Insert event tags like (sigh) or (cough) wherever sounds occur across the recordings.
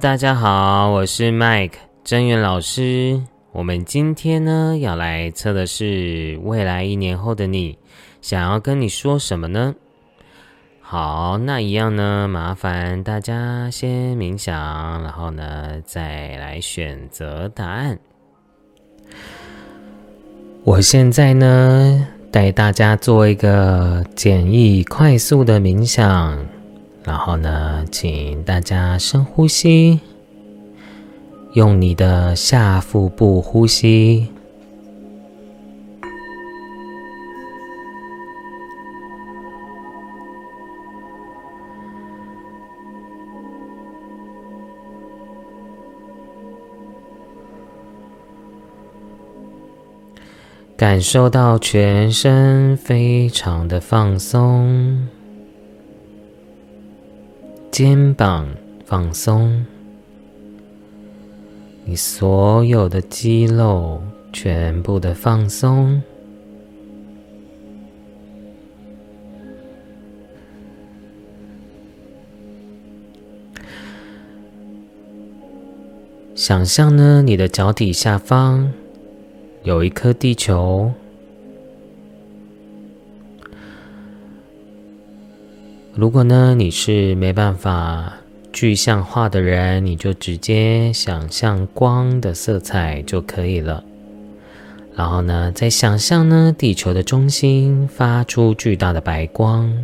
大家好，我是 Mike 真源老师。我们今天呢要来测的是未来一年后的你，想要跟你说什么呢？好，那一样呢，麻烦大家先冥想，然后呢再来选择答案。我现在呢带大家做一个简易快速的冥想。然后呢，请大家深呼吸，用你的下腹部呼吸，感受到全身非常的放松。肩膀放松，你所有的肌肉全部的放松。想象呢，你的脚底下方有一颗地球。如果呢，你是没办法具象化的人，你就直接想象光的色彩就可以了。然后呢，再想象呢，地球的中心发出巨大的白光，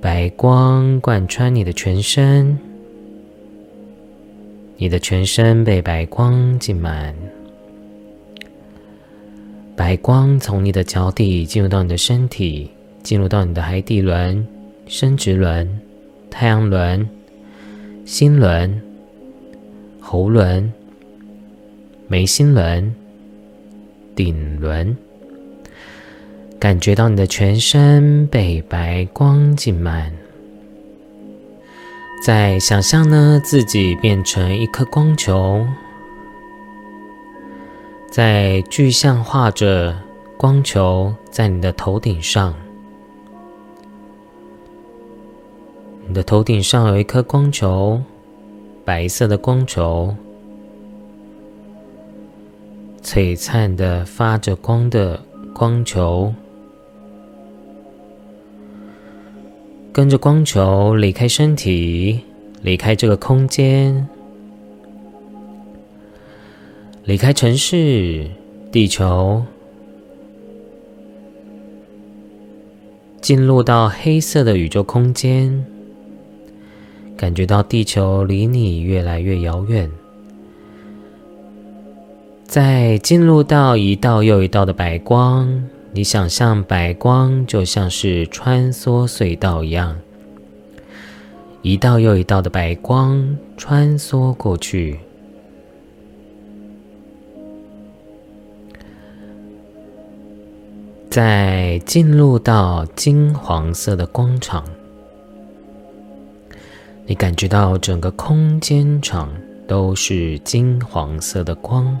白光贯穿你的全身，你的全身被白光浸满，白光从你的脚底进入到你的身体。进入到你的海底轮、生殖轮、太阳轮、心轮、喉轮、眉心轮、顶轮，感觉到你的全身被白光浸满。再想象呢，自己变成一颗光球，在具象化着光球在你的头顶上。你的头顶上有一颗光球，白色的光球，璀璨的发着光的光球，跟着光球离开身体，离开这个空间，离开城市，地球，进入到黑色的宇宙空间。感觉到地球离你越来越遥远，在进入到一道又一道的白光，你想象白光就像是穿梭隧道一样，一道又一道的白光穿梭过去，在进入到金黄色的光场。你感觉到整个空间场都是金黄色的光。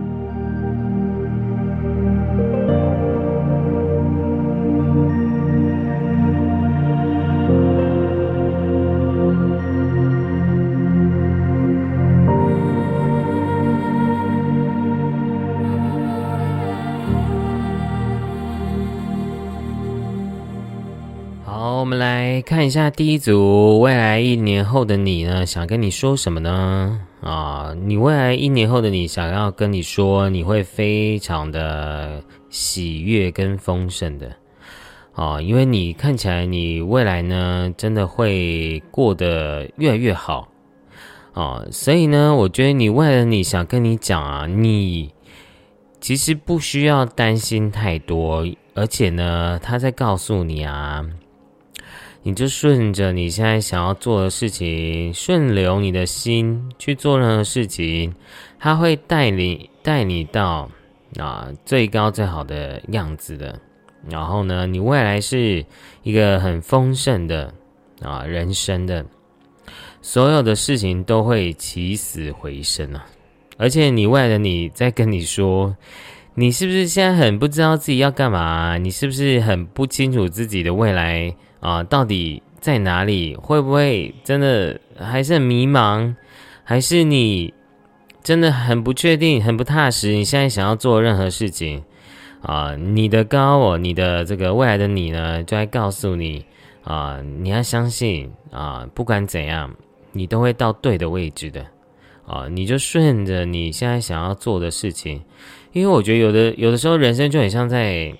看一下第一组未来一年后的你呢想跟你说什么呢？啊你未来一年后的你想要跟你说你会非常的喜悦跟丰盛的。啊因为你看起来你未来呢真的会过得越来越好。啊所以呢我觉得你未来你想跟你讲啊你其实不需要担心太多而且呢他在告诉你啊你就顺着你现在想要做的事情，顺流你的心去做任何事情，他会带你带你到啊最高最好的样子的。然后呢，你未来是一个很丰盛的啊人生的，所有的事情都会起死回生啊！而且你未来的你在跟你说，你是不是现在很不知道自己要干嘛？你是不是很不清楚自己的未来？啊，到底在哪里？会不会真的还是很迷茫？还是你真的很不确定、很不踏实？你现在想要做任何事情啊，你的高我、你的这个未来的你呢，就在告诉你啊，你要相信啊，不管怎样，你都会到对的位置的啊，你就顺着你现在想要做的事情，因为我觉得有的有的时候人生就很像在。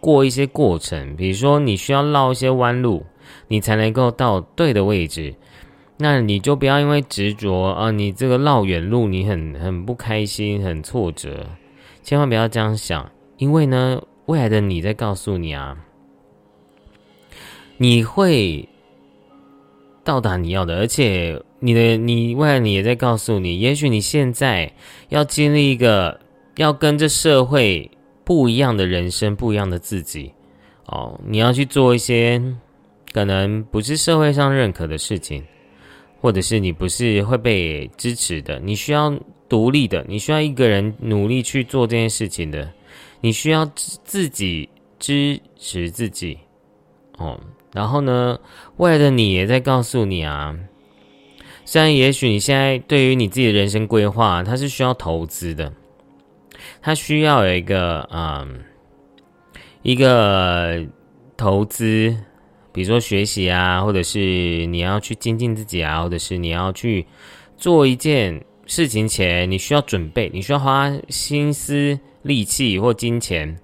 过一些过程，比如说你需要绕一些弯路，你才能够到对的位置。那你就不要因为执着啊，你这个绕远路，你很很不开心，很挫折。千万不要这样想，因为呢，未来的你在告诉你啊，你会到达你要的，而且你的你未来你也在告诉你，也许你现在要经历一个要跟这社会。不一样的人生，不一样的自己，哦，你要去做一些可能不是社会上认可的事情，或者是你不是会被支持的，你需要独立的，你需要一个人努力去做这件事情的，你需要自己支持自己，哦，然后呢，未来的你也在告诉你啊，虽然也许你现在对于你自己的人生规划，它是需要投资的。他需要有一个嗯，一个投资，比如说学习啊，或者是你要去精进自己啊，或者是你要去做一件事情前，你需要准备，你需要花心思、力气或金钱。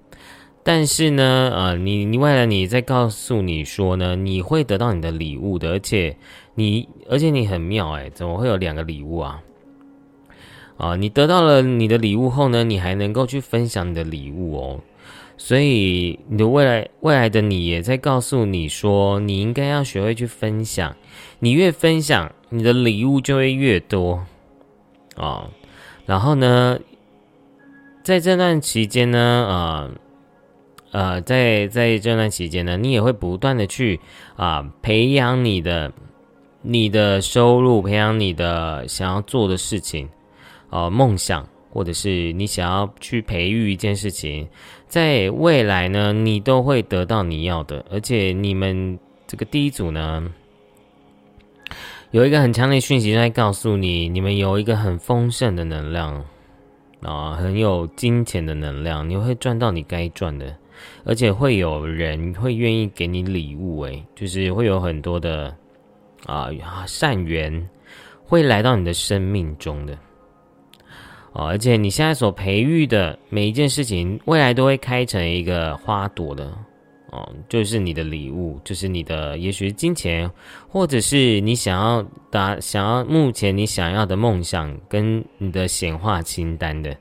但是呢，呃，你你为了你在告诉你说呢，你会得到你的礼物的，而且你而且你很妙哎，怎么会有两个礼物啊？啊，你得到了你的礼物后呢，你还能够去分享你的礼物哦。所以你的未来未来的你也在告诉你说，你应该要学会去分享。你越分享，你的礼物就会越多啊。然后呢，在这段期间呢，啊呃，在在这段期间呢，你也会不断的去啊培养你的你的收入，培养你的想要做的事情。呃，梦想，或者是你想要去培育一件事情，在未来呢，你都会得到你要的。而且你们这个第一组呢，有一个很强烈讯息在告诉你，你们有一个很丰盛的能量啊，很有金钱的能量，你会赚到你该赚的，而且会有人会愿意给你礼物，诶，就是会有很多的啊善缘会来到你的生命中的。哦，而且你现在所培育的每一件事情，未来都会开成一个花朵的，哦，就是你的礼物，就是你的，也许是金钱，或者是你想要达、想要目前你想要的梦想跟你的显化清单的。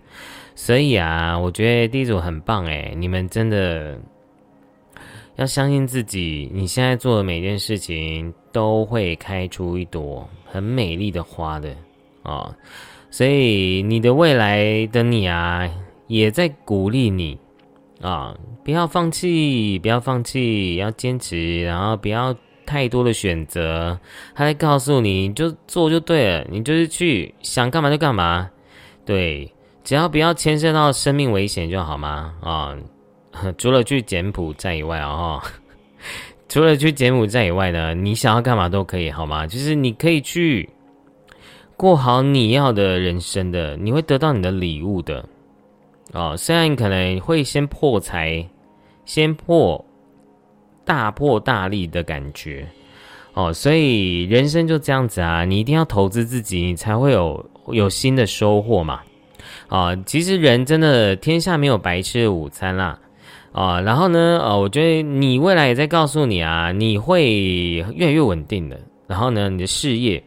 所以啊，我觉得第一组很棒诶，你们真的要相信自己，你现在做的每件事情都会开出一朵很美丽的花的啊。所以你的未来的你啊，也在鼓励你啊，不要放弃，不要放弃，要坚持，然后不要太多的选择。他在告诉你，就做就对了，你就是去想干嘛就干嘛，对，只要不要牵涉到生命危险就好吗？啊，(laughs) 除了去柬埔寨以外啊，(laughs) 除了去柬埔寨以外呢，你想要干嘛都可以，好吗？就是你可以去。过好你要的人生的，你会得到你的礼物的，哦，虽然可能会先破财，先破大破大利的感觉，哦，所以人生就这样子啊，你一定要投资自己，你才会有有新的收获嘛。啊，其实人真的天下没有白吃的午餐啦。啊，然后呢，呃，我觉得你未来也在告诉你啊，你会越来越稳定的。然后呢，你的事业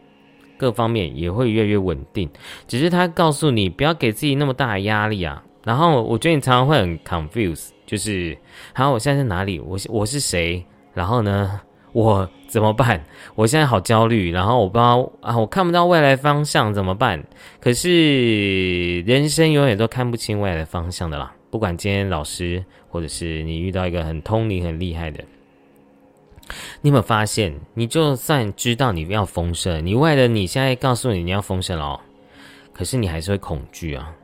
各方面也会越来越稳定。只是他告诉你不要给自己那么大的压力啊。然后我觉得你常常会很 confuse，就是，好，我现在在哪里？我我是谁？然后呢，我怎么办？我现在好焦虑。然后我不知道啊，我看不到未来方向怎么办？可是人生永远都看不清未来的方向的啦。不管今天老师，或者是你遇到一个很通灵、很厉害的，你有没有发现？你就算知道你要丰盛，你为了你现在告诉你你要丰盛哦，可是你还是会恐惧啊。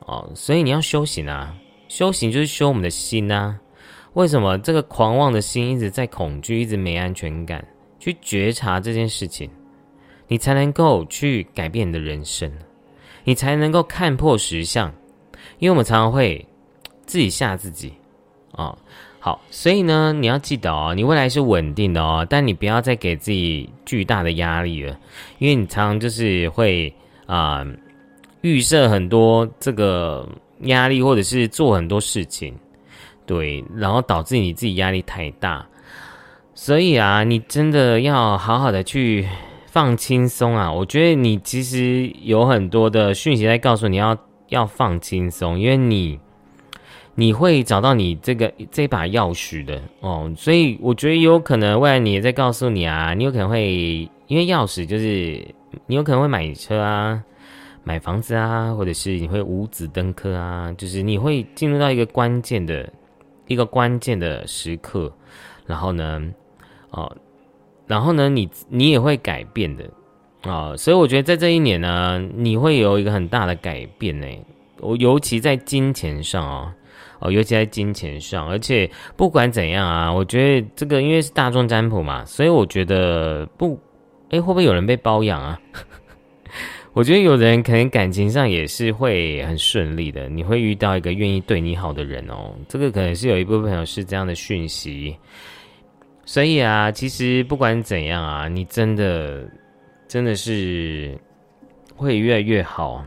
哦，所以你要修行啊！修行就是修我们的心啊。为什么这个狂妄的心一直在恐惧，一直没安全感？去觉察这件事情，你才能够去改变你的人生，你才能够看破实相。因为我们常常会自己吓自己啊。好，所以呢，你要记得哦，你未来是稳定的哦，但你不要再给自己巨大的压力了，因为你常常就是会啊。预设很多这个压力，或者是做很多事情，对，然后导致你自己压力太大。所以啊，你真的要好好的去放轻松啊！我觉得你其实有很多的讯息在告诉你要要放轻松，因为你你会找到你这个这把钥匙的哦。所以我觉得有可能未来你也在告诉你啊，你有可能会因为钥匙就是你有可能会买车啊。买房子啊，或者是你会五子登科啊，就是你会进入到一个关键的一个关键的时刻，然后呢，哦，然后呢，你你也会改变的啊，所以我觉得在这一年呢，你会有一个很大的改变呢。我尤其在金钱上啊，哦，哦尤其在金钱上，而且不管怎样啊，我觉得这个因为是大众占卜嘛，所以我觉得不，哎，会不会有人被包养啊？(laughs) 我觉得有人可能感情上也是会很顺利的，你会遇到一个愿意对你好的人哦。这个可能是有一部分朋友是这样的讯息，所以啊，其实不管怎样啊，你真的真的是会越来越好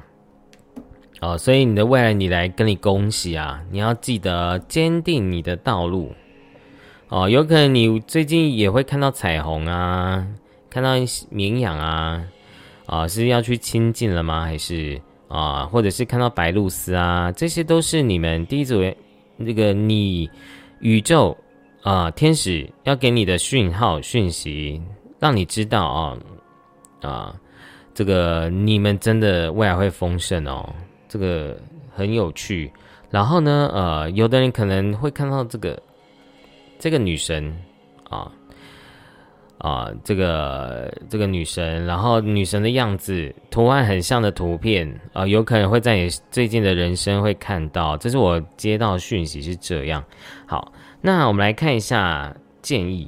哦。所以你的未来，你来跟你恭喜啊！你要记得坚定你的道路哦。有可能你最近也会看到彩虹啊，看到绵羊啊。啊，是要去亲近了吗？还是啊，或者是看到白露丝啊？这些都是你们第一组那个你宇宙啊，天使要给你的讯号讯息，让你知道啊啊，这个你们真的未来会丰盛哦，这个很有趣。然后呢，呃，有的人可能会看到这个这个女神啊。啊，这个这个女神，然后女神的样子图案很像的图片啊，有可能会在你最近的人生会看到。这是我接到讯息是这样。好，那我们来看一下建议。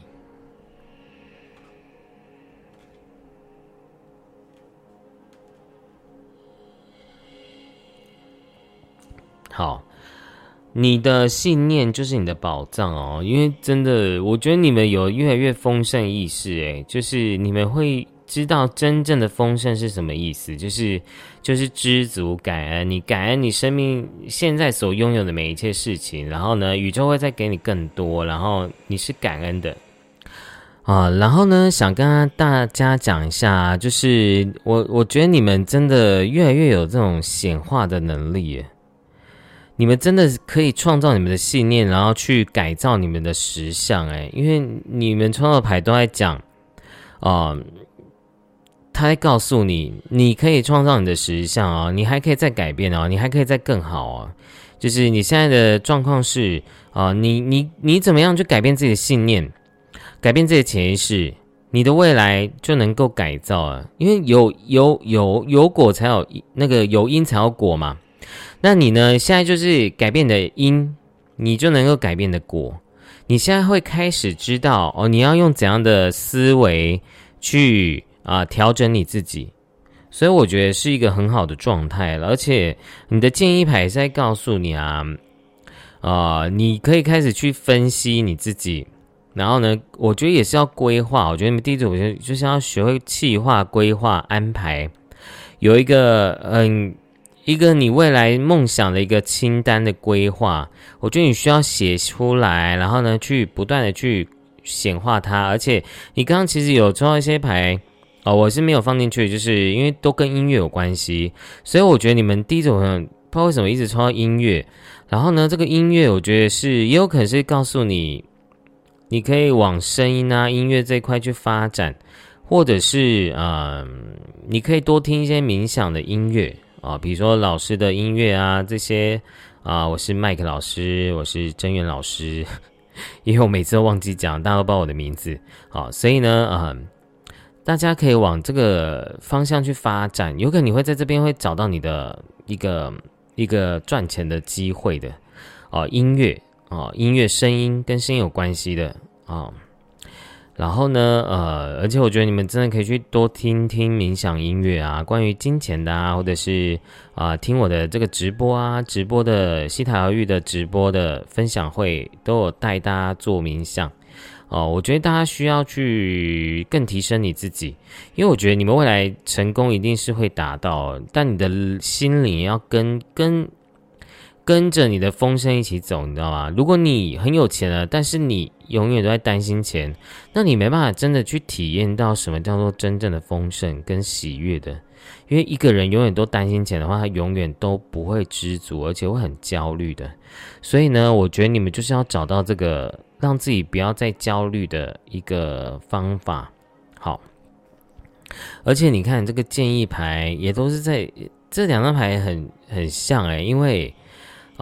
好。你的信念就是你的宝藏哦，因为真的，我觉得你们有越来越丰盛意识，诶，就是你们会知道真正的丰盛是什么意思，就是就是知足感恩，你感恩你生命现在所拥有的每一切事情，然后呢，宇宙会再给你更多，然后你是感恩的啊，然后呢，想跟大家讲一下，就是我我觉得你们真的越来越有这种显化的能力。你们真的可以创造你们的信念，然后去改造你们的实相，哎，因为你们创造牌都在讲，啊，他在告诉你，你可以创造你的实相啊，你还可以再改变哦，你还可以再更好啊，就是你现在的状况是啊，你你你怎么样去改变自己的信念，改变自己的潜意识，你的未来就能够改造啊，因为有有有有果才有那个有因才有果嘛。那你呢？现在就是改变的因，你就能够改变的果。你现在会开始知道哦，你要用怎样的思维去啊调整你自己。所以我觉得是一个很好的状态了。而且你的建议牌是在告诉你啊，啊，你可以开始去分析你自己然后呢，我觉得也是要规划。我觉得你们第一组，我觉得就是要学会计划、规划、安排，有一个嗯，一个你未来梦想的一个清单的规划。我觉得你需要写出来，然后呢，去不断的去显化它。而且你刚刚其实有抽到一些牌哦，我是没有放进去，就是因为都跟音乐有关系，所以我觉得你们第一组不知道为什么一直抽到音乐。然后呢，这个音乐我觉得是也有可能是告诉你。你可以往声音啊、音乐这一块去发展，或者是呃，你可以多听一些冥想的音乐啊，比如说老师的音乐啊，这些啊，我是麦克老师，我是真源老师，(laughs) 因为我每次都忘记讲，大家都报我的名字，好，所以呢，啊，大家可以往这个方向去发展，有可能你会在这边会找到你的一个一个赚钱的机会的哦，音乐。哦，音乐声音跟声音有关系的啊。然后呢，呃，而且我觉得你们真的可以去多听听冥想音乐啊，关于金钱的啊，或者是啊，听我的这个直播啊，直播的西塔疗愈的直播的分享会都有带大家做冥想哦。我觉得大家需要去更提升你自己，因为我觉得你们未来成功一定是会达到，但你的心灵要跟跟。跟着你的风声一起走，你知道吗？如果你很有钱了，但是你永远都在担心钱，那你没办法真的去体验到什么叫做真正的丰盛跟喜悦的。因为一个人永远都担心钱的话，他永远都不会知足，而且会很焦虑的。所以呢，我觉得你们就是要找到这个让自己不要再焦虑的一个方法。好，而且你看这个建议牌也都是在这两张牌很很像诶，因为。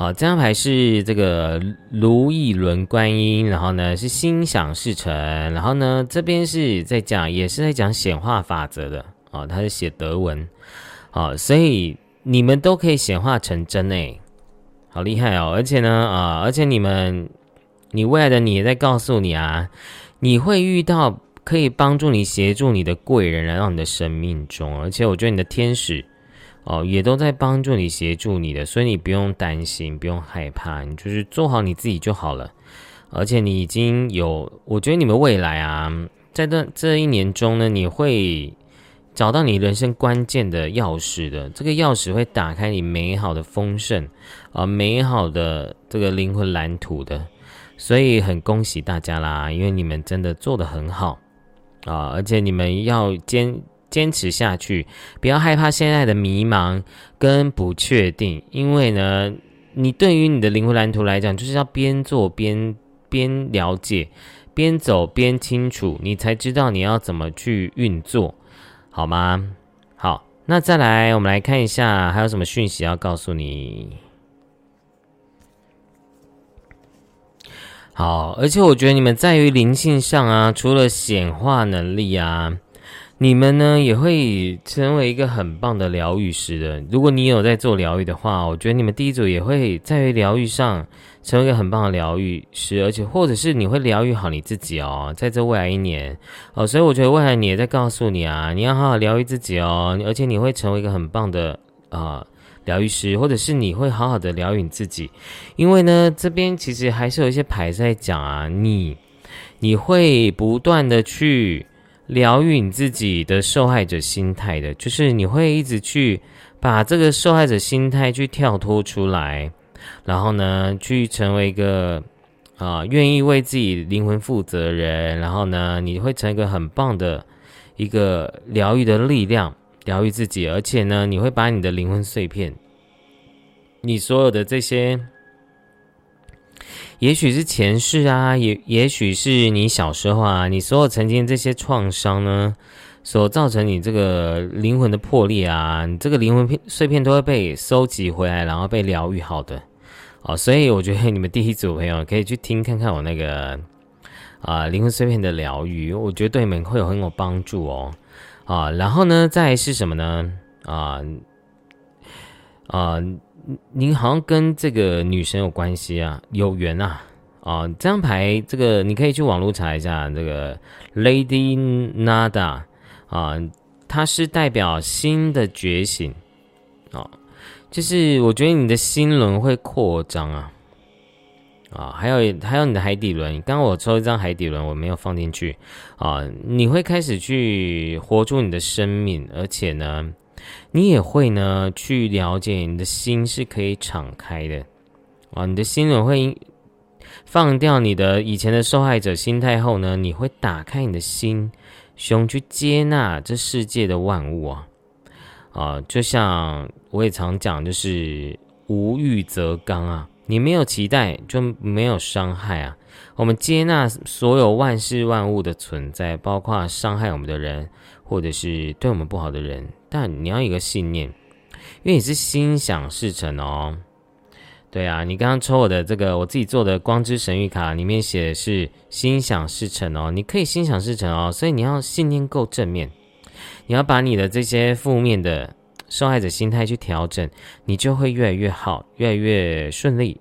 啊，这张牌是这个如意轮观音，然后呢是心想事成，然后呢这边是在讲，也是在讲显化法则的啊，它是写德文，啊，所以你们都可以显化成真诶，好厉害哦！而且呢啊，而且你们，你未来的你也在告诉你啊，你会遇到可以帮助你、协助你的贵人来到你的生命中，而且我觉得你的天使。哦，也都在帮助你、协助你的，所以你不用担心，不用害怕，你就是做好你自己就好了。而且你已经有，我觉得你们未来啊，在这这一年中呢，你会找到你人生关键的钥匙的。这个钥匙会打开你美好的丰盛啊，美好的这个灵魂蓝图的。所以很恭喜大家啦，因为你们真的做的很好啊，而且你们要坚。坚持下去，不要害怕现在的迷茫跟不确定，因为呢，你对于你的灵魂蓝图来讲，就是要边做边边了解，边走边清楚，你才知道你要怎么去运作，好吗？好，那再来，我们来看一下还有什么讯息要告诉你。好，而且我觉得你们在于灵性上啊，除了显化能力啊。你们呢也会成为一个很棒的疗愈师的。如果你有在做疗愈的话，我觉得你们第一组也会在疗愈上成为一个很棒的疗愈师，而且或者是你会疗愈好你自己哦，在这未来一年哦，所以我觉得未来你也在告诉你啊，你要好好疗愈自己哦，而且你会成为一个很棒的啊疗愈师，或者是你会好好的疗愈你自己，因为呢这边其实还是有一些牌在讲啊，你你会不断的去。疗愈你自己的受害者心态的，就是你会一直去把这个受害者心态去跳脱出来，然后呢，去成为一个啊愿意为自己灵魂负责人，然后呢，你会成一个很棒的一个疗愈的力量，疗愈自己，而且呢，你会把你的灵魂碎片，你所有的这些。也许是前世啊，也也许是你小时候啊，你所有曾经这些创伤呢，所造成你这个灵魂的破裂啊，你这个灵魂片碎片都会被收集回来，然后被疗愈好的。哦，所以我觉得你们第一组朋友可以去听看看我那个啊灵魂碎片的疗愈，我觉得对你们会有很有帮助哦。啊，然后呢，再是什么呢？啊啊。您好像跟这个女神有关系啊，有缘啊，啊，这张牌这个你可以去网络查一下，这个 Lady Nada 啊，它是代表新的觉醒。啊，就是我觉得你的心轮会扩张啊，啊，还有还有你的海底轮，刚刚我抽一张海底轮，我没有放进去。啊，你会开始去活出你的生命，而且呢，你也会呢去了解你的心是可以敞开的啊，你的心轮会放掉你的以前的受害者心态后呢，你会打开你的心胸去接纳这世界的万物啊。啊，就像我也常讲，就是无欲则刚啊。你没有期待，就没有伤害啊。我们接纳所有万事万物的存在，包括伤害我们的人，或者是对我们不好的人。但你要一个信念，因为你是心想事成哦。对啊，你刚刚抽我的这个我自己做的光之神谕卡，里面写的是心想事成哦。你可以心想事成哦，所以你要信念够正面。你要把你的这些负面的受害者心态去调整，你就会越来越好，越来越顺利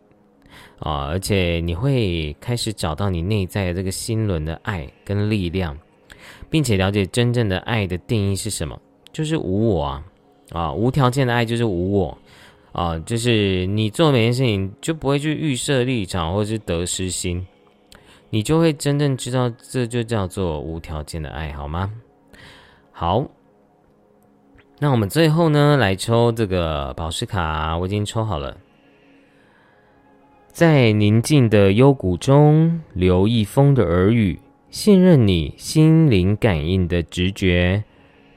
啊！而且你会开始找到你内在的这个心轮的爱跟力量，并且了解真正的爱的定义是什么，就是无我啊！啊，无条件的爱就是无我啊！就是你做每件事情就不会去预设立场或者是得失心，你就会真正知道这就叫做无条件的爱好吗？好，那我们最后呢，来抽这个宝石卡，我已经抽好了。在宁静的幽谷中，留一风的耳语，信任你心灵感应的直觉，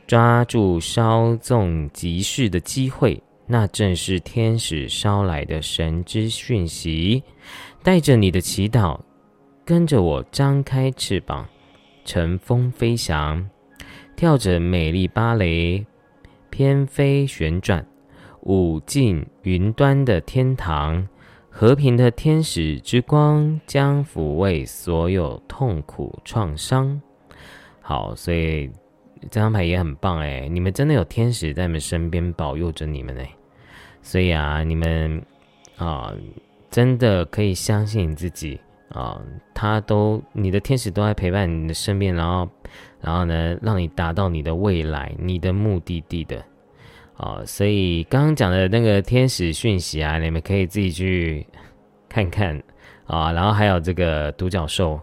抓住稍纵即逝的机会，那正是天使捎来的神之讯息。带着你的祈祷，跟着我张开翅膀，乘风飞翔。跳着美丽芭蕾，翩飞旋转，舞进云端的天堂。和平的天使之光将抚慰所有痛苦创伤。好，所以这张牌也很棒哎，你们真的有天使在你们身边保佑着你们哎，所以啊，你们啊，真的可以相信你自己啊，他都你的天使都在陪伴你的身边，然后。然后呢，让你达到你的未来、你的目的地的，哦，所以刚刚讲的那个天使讯息啊，你们可以自己去看看啊。然后还有这个独角兽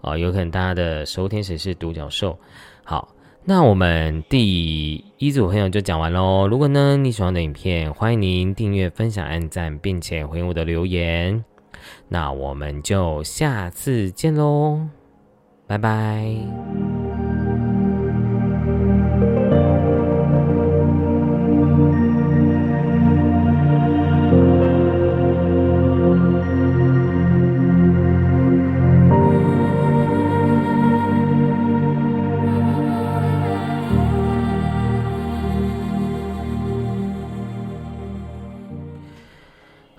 啊，有可能大家的守护天使是独角兽。好，那我们第一组朋友就讲完喽。如果呢你喜欢的影片，欢迎您订阅、分享、按赞，并且回应我的留言。那我们就下次见喽，拜拜。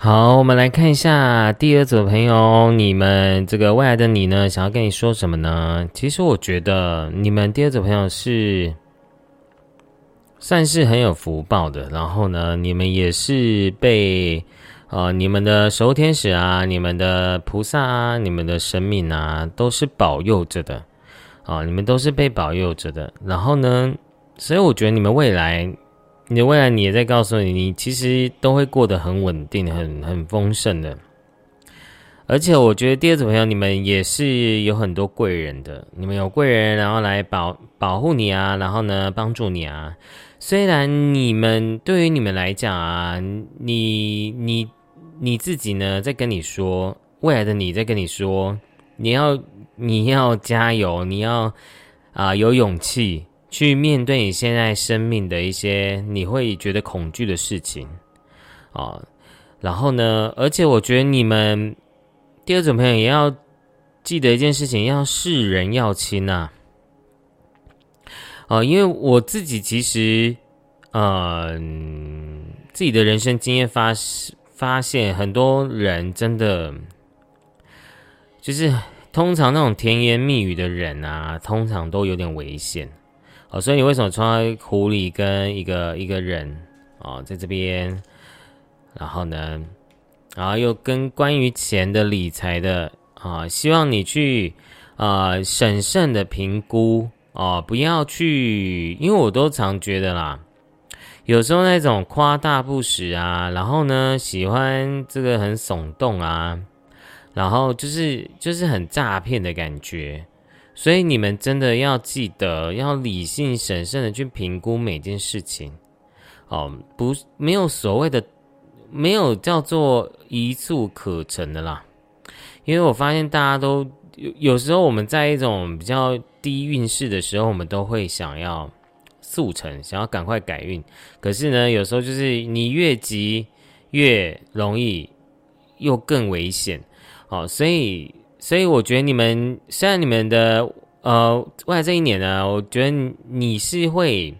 好，我们来看一下第二组朋友，你们这个未来的你呢，想要跟你说什么呢？其实我觉得你们第二组朋友是算是很有福报的，然后呢，你们也是被呃你们的守护天使啊、你们的菩萨啊、你们的神明啊，都是保佑着的啊，你们都是被保佑着的。然后呢，所以我觉得你们未来。你的未来，你也在告诉你，你其实都会过得很稳定、很很丰盛的。而且，我觉得第二组朋友，你们也是有很多贵人的。你们有贵人，然后来保保护你啊，然后呢，帮助你啊。虽然你们对于你们来讲啊，你你你自己呢，在跟你说，未来的你在跟你说，你要你要加油，你要啊有勇气。去面对你现在生命的一些你会觉得恐惧的事情啊，然后呢，而且我觉得你们第二种朋友也要记得一件事情，要视人要亲呐。啊，因为我自己其实，嗯，自己的人生经验发发现，很多人真的就是通常那种甜言蜜语的人啊，通常都有点危险。哦，所以你为什么穿狐狸跟一个一个人哦，在这边，然后呢，然后又跟关于钱的理财的啊，希望你去啊审慎的评估哦，不要去，因为我都常觉得啦，有时候那种夸大不实啊，然后呢，喜欢这个很耸动啊，然后就是就是很诈骗的感觉。所以你们真的要记得，要理性审慎的去评估每件事情。哦，不，没有所谓的，没有叫做一蹴可成的啦。因为我发现大家都有有时候我们在一种比较低运势的时候，我们都会想要速成，想要赶快改运。可是呢，有时候就是你越急越容易，又更危险。哦，所以。所以我觉得你们虽然你们的呃未来这一年呢，我觉得你是会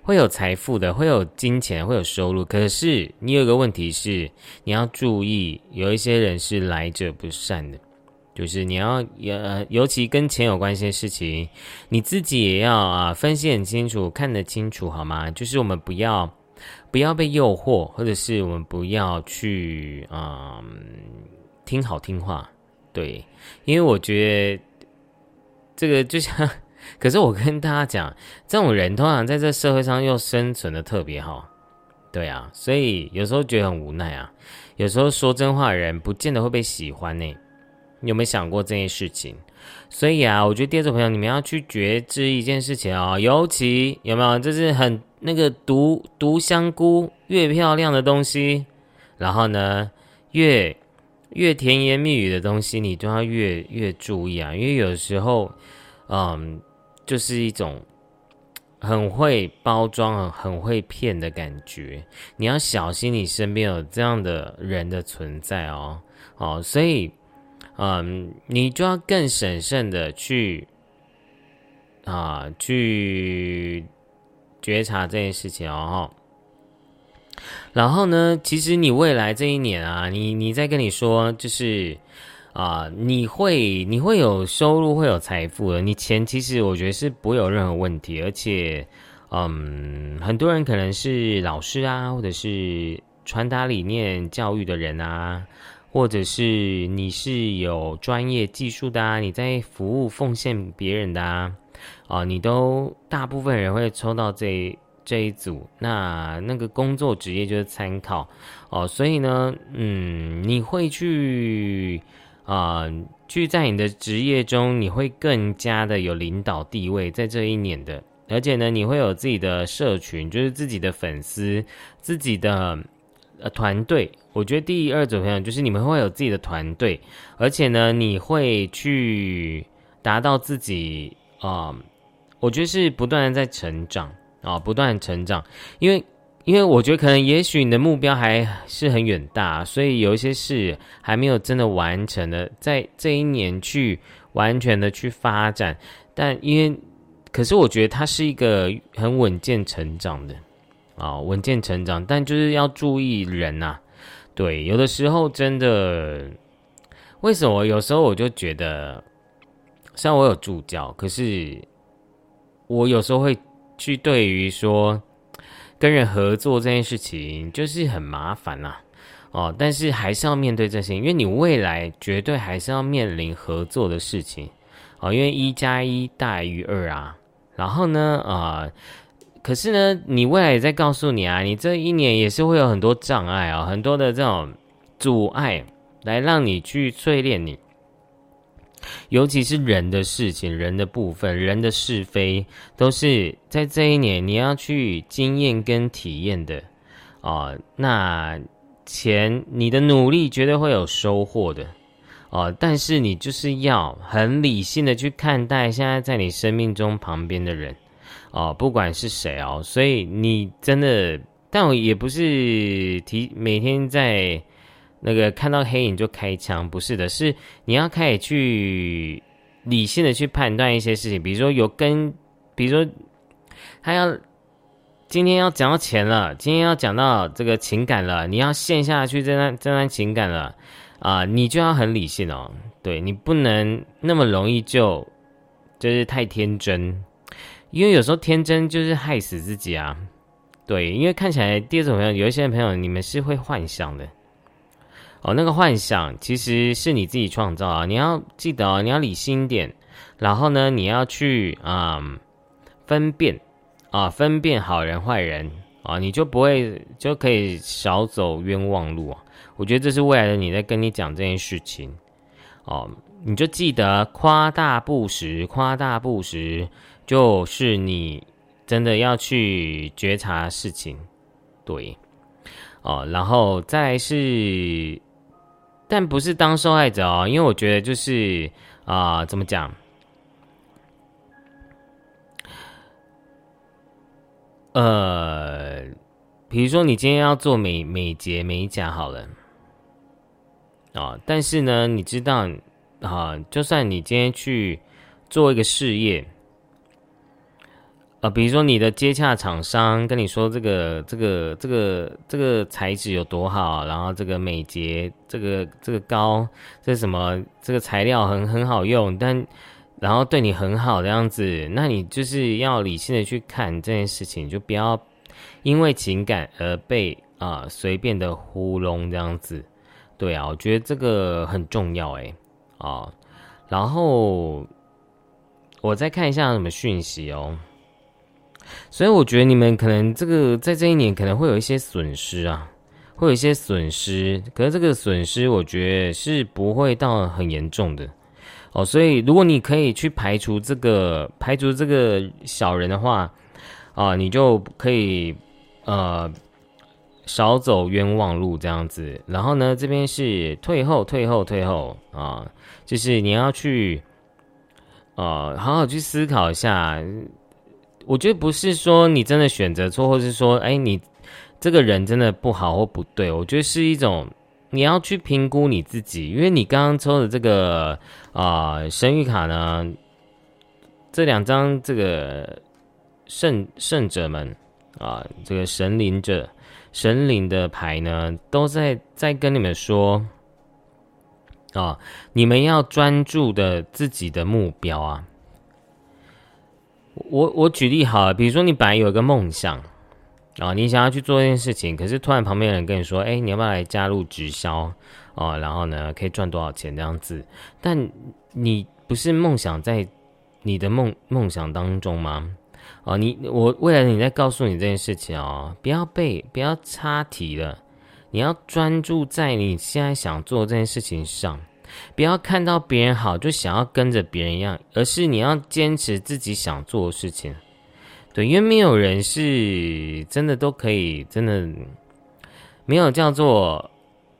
会有财富的，会有金钱，会有收入。可是你有个问题是，你要注意，有一些人是来者不善的，就是你要呃，尤其跟钱有关系的事情，你自己也要啊分析很清楚，看得清楚，好吗？就是我们不要不要被诱惑，或者是我们不要去啊听好听话。对，因为我觉得这个就像，可是我跟大家讲，这种人通常在这社会上又生存的特别好，对啊，所以有时候觉得很无奈啊。有时候说真话的人不见得会被喜欢呢，你有没有想过这件事情？所以啊，我觉得第二种朋友，你们要去觉知一件事情哦，尤其有没有，就是很那个毒毒香菇越漂亮的东西，然后呢越。越甜言蜜语的东西，你都要越越注意啊，因为有时候，嗯，就是一种很会包装、很会骗的感觉。你要小心，你身边有这样的人的存在哦。哦，所以，嗯，你就要更审慎的去啊，去觉察这件事情哦。然后呢？其实你未来这一年啊，你你在跟你说，就是啊，你会你会有收入，会有财富的。你钱其实我觉得是不会有任何问题，而且，嗯，很多人可能是老师啊，或者是传达理念、教育的人啊，或者是你是有专业技术的啊，你在服务奉献别人的啊，啊，你都大部分人会抽到这。这一组，那那个工作职业就是参考哦，所以呢，嗯，你会去啊，去在你的职业中，你会更加的有领导地位，在这一年的，而且呢，你会有自己的社群，就是自己的粉丝，自己的呃团队。我觉得第二组朋友就是你们会有自己的团队，而且呢，你会去达到自己啊，我觉得是不断的在成长。啊，不断成长，因为，因为我觉得可能，也许你的目标还是很远大，所以有一些事还没有真的完成的，在这一年去完全的去发展。但因为，可是我觉得它是一个很稳健成长的，啊，稳健成长，但就是要注意人呐。对，有的时候真的，为什么有时候我就觉得，虽然我有助教，可是我有时候会。去对于说跟人合作这件事情，就是很麻烦呐，哦，但是还是要面对这些，因为你未来绝对还是要面临合作的事情，哦，因为一加一大于二啊，然后呢，啊，可是呢，你未来也在告诉你啊，你这一年也是会有很多障碍啊，很多的这种阻碍，来让你去淬炼你。尤其是人的事情、人的部分、人的是非，都是在这一年你要去经验跟体验的啊。那钱，你的努力绝对会有收获的哦。但是你就是要很理性的去看待现在在你生命中旁边的人哦，不管是谁哦。所以你真的，但我也不是提每天在。那个看到黑影就开枪，不是的，是你要开始去理性的去判断一些事情，比如说有跟，比如说他要今天要讲到钱了，今天要讲到这个情感了，你要陷下去这段这段情感了啊，你就要很理性哦，对你不能那么容易就就是太天真，因为有时候天真就是害死自己啊，对，因为看起来第二种朋友有一些朋友你们是会幻想的。哦，那个幻想其实是你自己创造啊！你要记得哦，你要理性点，然后呢，你要去啊分辨啊分辨好人坏人啊，你就不会就可以少走冤枉路啊！我觉得这是未来的你在跟你讲这件事情哦，你就记得夸大不实，夸大不实就是你真的要去觉察事情，对，哦，然后再是，但不是当受害者哦，因为我觉得就是啊，怎么讲？呃，比如说你今天要做美美睫美甲好了，啊，但是呢，你知道啊，就算你今天去做一个事业，比如说你的接洽厂商跟你说这个这个这个这个材质有多好，然后这个美睫这个这个膏这什么这个材料很很好用，但。然后对你很好的样子，那你就是要理性的去看这件事情，就不要因为情感而被啊随便的糊弄这样子。对啊，我觉得这个很重要哎啊。然后我再看一下什么讯息哦。所以我觉得你们可能这个在这一年可能会有一些损失啊，会有一些损失。可是这个损失，我觉得是不会到很严重的。哦，所以如果你可以去排除这个排除这个小人的话，啊，你就可以呃少走冤枉路这样子。然后呢，这边是退后退后退后啊，就是你要去啊好好去思考一下。我觉得不是说你真的选择错，或是说哎你这个人真的不好或不对，我觉得是一种。你要去评估你自己，因为你刚刚抽的这个啊神谕卡呢，这两张这个圣圣者们啊，这个神灵者神灵的牌呢，都在在跟你们说啊，你们要专注的自己的目标啊。我我举例好了，比如说你本来有一个梦想。啊，你想要去做一件事情，可是突然旁边人跟你说：“哎，你要不要来加入直销？哦，然后呢，可以赚多少钱这样子？”但你不是梦想在你的梦梦想当中吗？啊，你我未来你在告诉你这件事情哦，不要被不要插题了，你要专注在你现在想做这件事情上，不要看到别人好就想要跟着别人一样，而是你要坚持自己想做的事情。对，因为没有人是真的都可以，真的没有叫做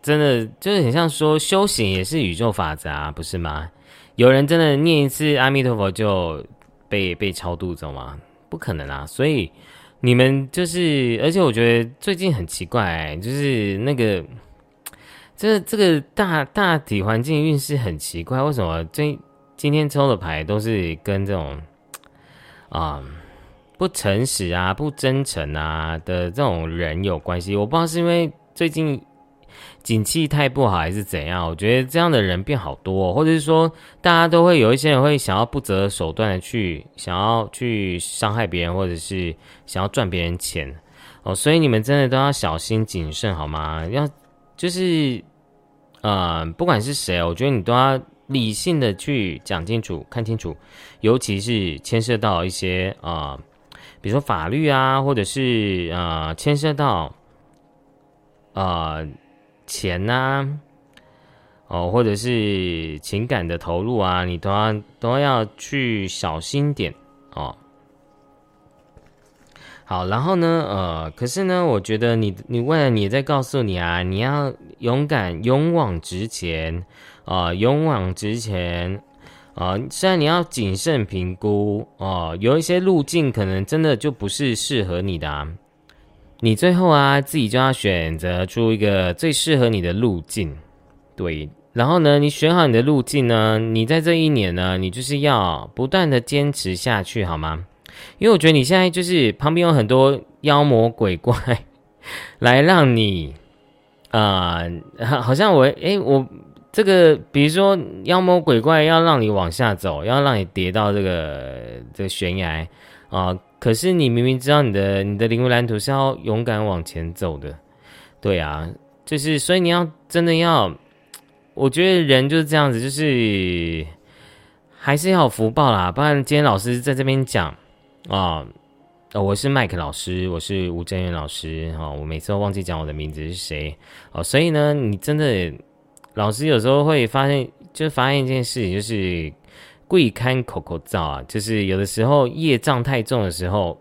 真的，就是很像说修行也是宇宙法则啊，不是吗？有人真的念一次阿弥陀佛就被被超度走吗？不可能啊！所以你们就是，而且我觉得最近很奇怪，就是那个这这个大大体环境运势很奇怪，为什么这今天抽的牌都是跟这种啊？不诚实啊，不真诚啊的这种人有关系，我不知道是因为最近景气太不好还是怎样。我觉得这样的人变好多，或者是说大家都会有一些人会想要不择手段的去想要去伤害别人，或者是想要赚别人钱哦。所以你们真的都要小心谨慎好吗？要就是呃，不管是谁，我觉得你都要理性的去讲清楚、看清楚，尤其是牵涉到一些啊。比如说法律啊，或者是呃牵涉到啊钱呐，哦，或者是情感的投入啊，你都要都要去小心点哦。好，然后呢，呃，可是呢，我觉得你你未来你在告诉你啊，你要勇敢勇往直前啊，勇往直前。啊，虽然你要谨慎评估哦，有一些路径可能真的就不是适合你的啊。你最后啊，自己就要选择出一个最适合你的路径，对。然后呢，你选好你的路径呢，你在这一年呢，你就是要不断的坚持下去，好吗？因为我觉得你现在就是旁边有很多妖魔鬼怪来让你啊，好像我诶，我。这个，比如说妖魔鬼怪要让你往下走，要让你跌到这个这个悬崖啊！可是你明明知道你的你的灵魂蓝图是要勇敢往前走的，对啊，就是所以你要真的要，我觉得人就是这样子，就是还是要有福报啦，不然今天老师在这边讲啊，我是麦克老师，我是吴正元老师啊，我每次都忘记讲我的名字是谁哦，所以呢，你真的。老师有时候会发现，就发现一件事情，就是贵看口口罩啊，就是有的时候业障太重的时候，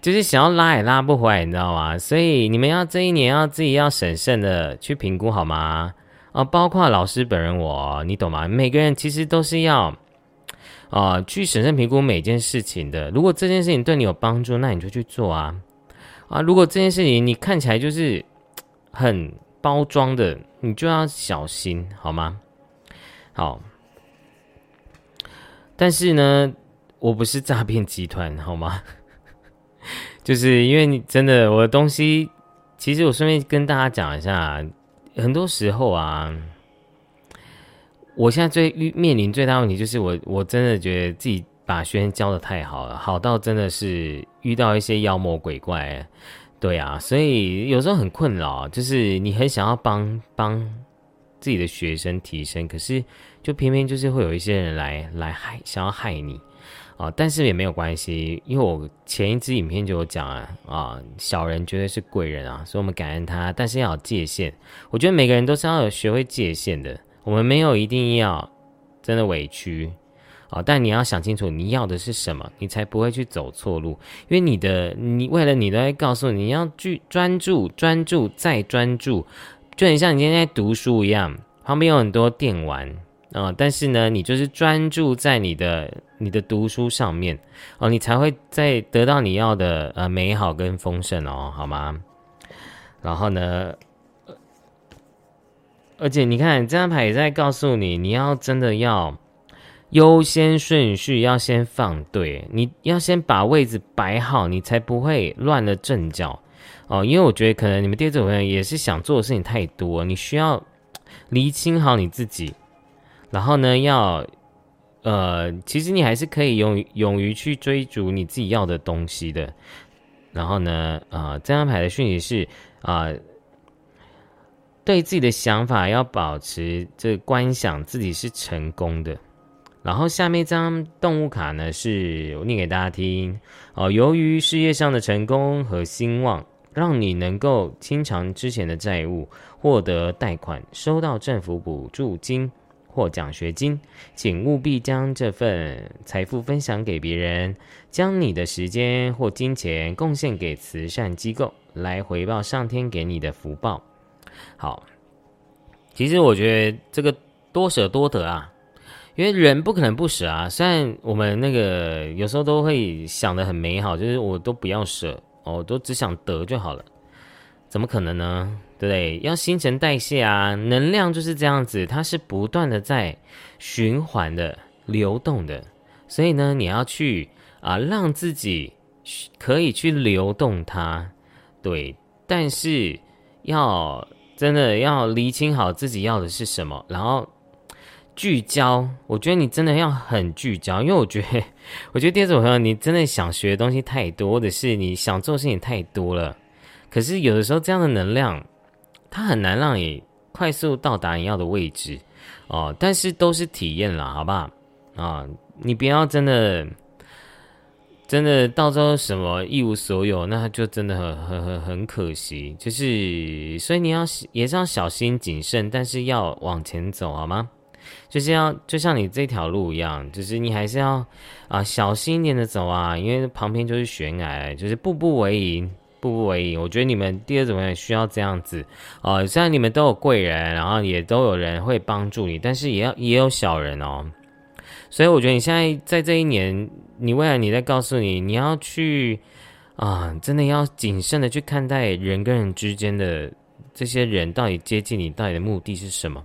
就是想要拉也拉不回来，你知道吗？所以你们要这一年要自己要审慎的去评估好吗？啊，包括老师本人我，你懂吗？每个人其实都是要啊去审慎评估每件事情的。如果这件事情对你有帮助，那你就去做啊啊！如果这件事情你看起来就是 (tsk) 很包装的，你就要小心好吗？好，但是呢，我不是诈骗集团，好吗？(laughs) 就是因为你真的，我的东西，其实我顺便跟大家讲一下，很多时候啊，我现在最遇面临最大问题就是我，我真的觉得自己把学生教的太好了，好到真的是遇到一些妖魔鬼怪，对啊，所以有时候很困扰，就是你很想要帮帮。自己的学生提升，可是就偏偏就是会有一些人来来害，想要害你啊！但是也没有关系，因为我前一支影片就有讲啊啊，小人绝对是贵人啊，所以我们感恩他，但是要有界限。我觉得每个人都是要有学会界限的，我们没有一定要真的委屈啊，但你要想清楚你要的是什么，你才不会去走错路。因为你的你为了你都在告诉你要去专注、专注再专注。就很像你今天在读书一样，旁边有很多电玩啊，但是呢，你就是专注在你的你的读书上面哦，你才会在得到你要的呃美好跟丰盛哦，好吗？然后呢，而且你看这张牌也在告诉你，你要真的要优先顺序要先放对，你要先把位置摆好，你才不会乱了阵脚。哦，因为我觉得可能你们第二组朋友也是想做的事情太多，你需要厘清好你自己，然后呢，要呃，其实你还是可以勇勇于去追逐你自己要的东西的。然后呢，啊，这张牌的讯息是啊，对自己的想法要保持这观想自己是成功的。然后下面一张动物卡呢，是我念给大家听哦，由于事业上的成功和兴旺。让你能够清偿之前的债务，获得贷款，收到政府补助金或奖学金，请务必将这份财富分享给别人，将你的时间或金钱贡献给慈善机构，来回报上天给你的福报。好，其实我觉得这个多舍多得啊，因为人不可能不舍啊。虽然我们那个有时候都会想的很美好，就是我都不要舍。哦，都只想得就好了，怎么可能呢？对不对？要新陈代谢啊，能量就是这样子，它是不断的在循环的、流动的。所以呢，你要去啊，让自己可以去流动它，对。但是要真的要厘清好自己要的是什么，然后。聚焦，我觉得你真的要很聚焦，因为我觉得，我觉得第二种朋友，你真的想学的东西太多，或者是你想做的事情太多了。可是有的时候，这样的能量，它很难让你快速到达你要的位置哦。但是都是体验了，好不好？啊，你不要真的，真的到时候什么一无所有，那就真的很很很很可惜。就是，所以你要也是要小心谨慎，但是要往前走，好吗？就是要就像你这条路一样，就是你还是要啊小心一点的走啊，因为旁边就是悬崖，就是步步为营，步步为营。我觉得你们第二种也需要这样子哦。虽然你们都有贵人，然后也都有人会帮助你，但是也要也有小人哦。所以我觉得你现在在这一年，你未来你在告诉你，你要去啊，真的要谨慎的去看待人跟人之间的这些人到底接近你到底的目的是什么。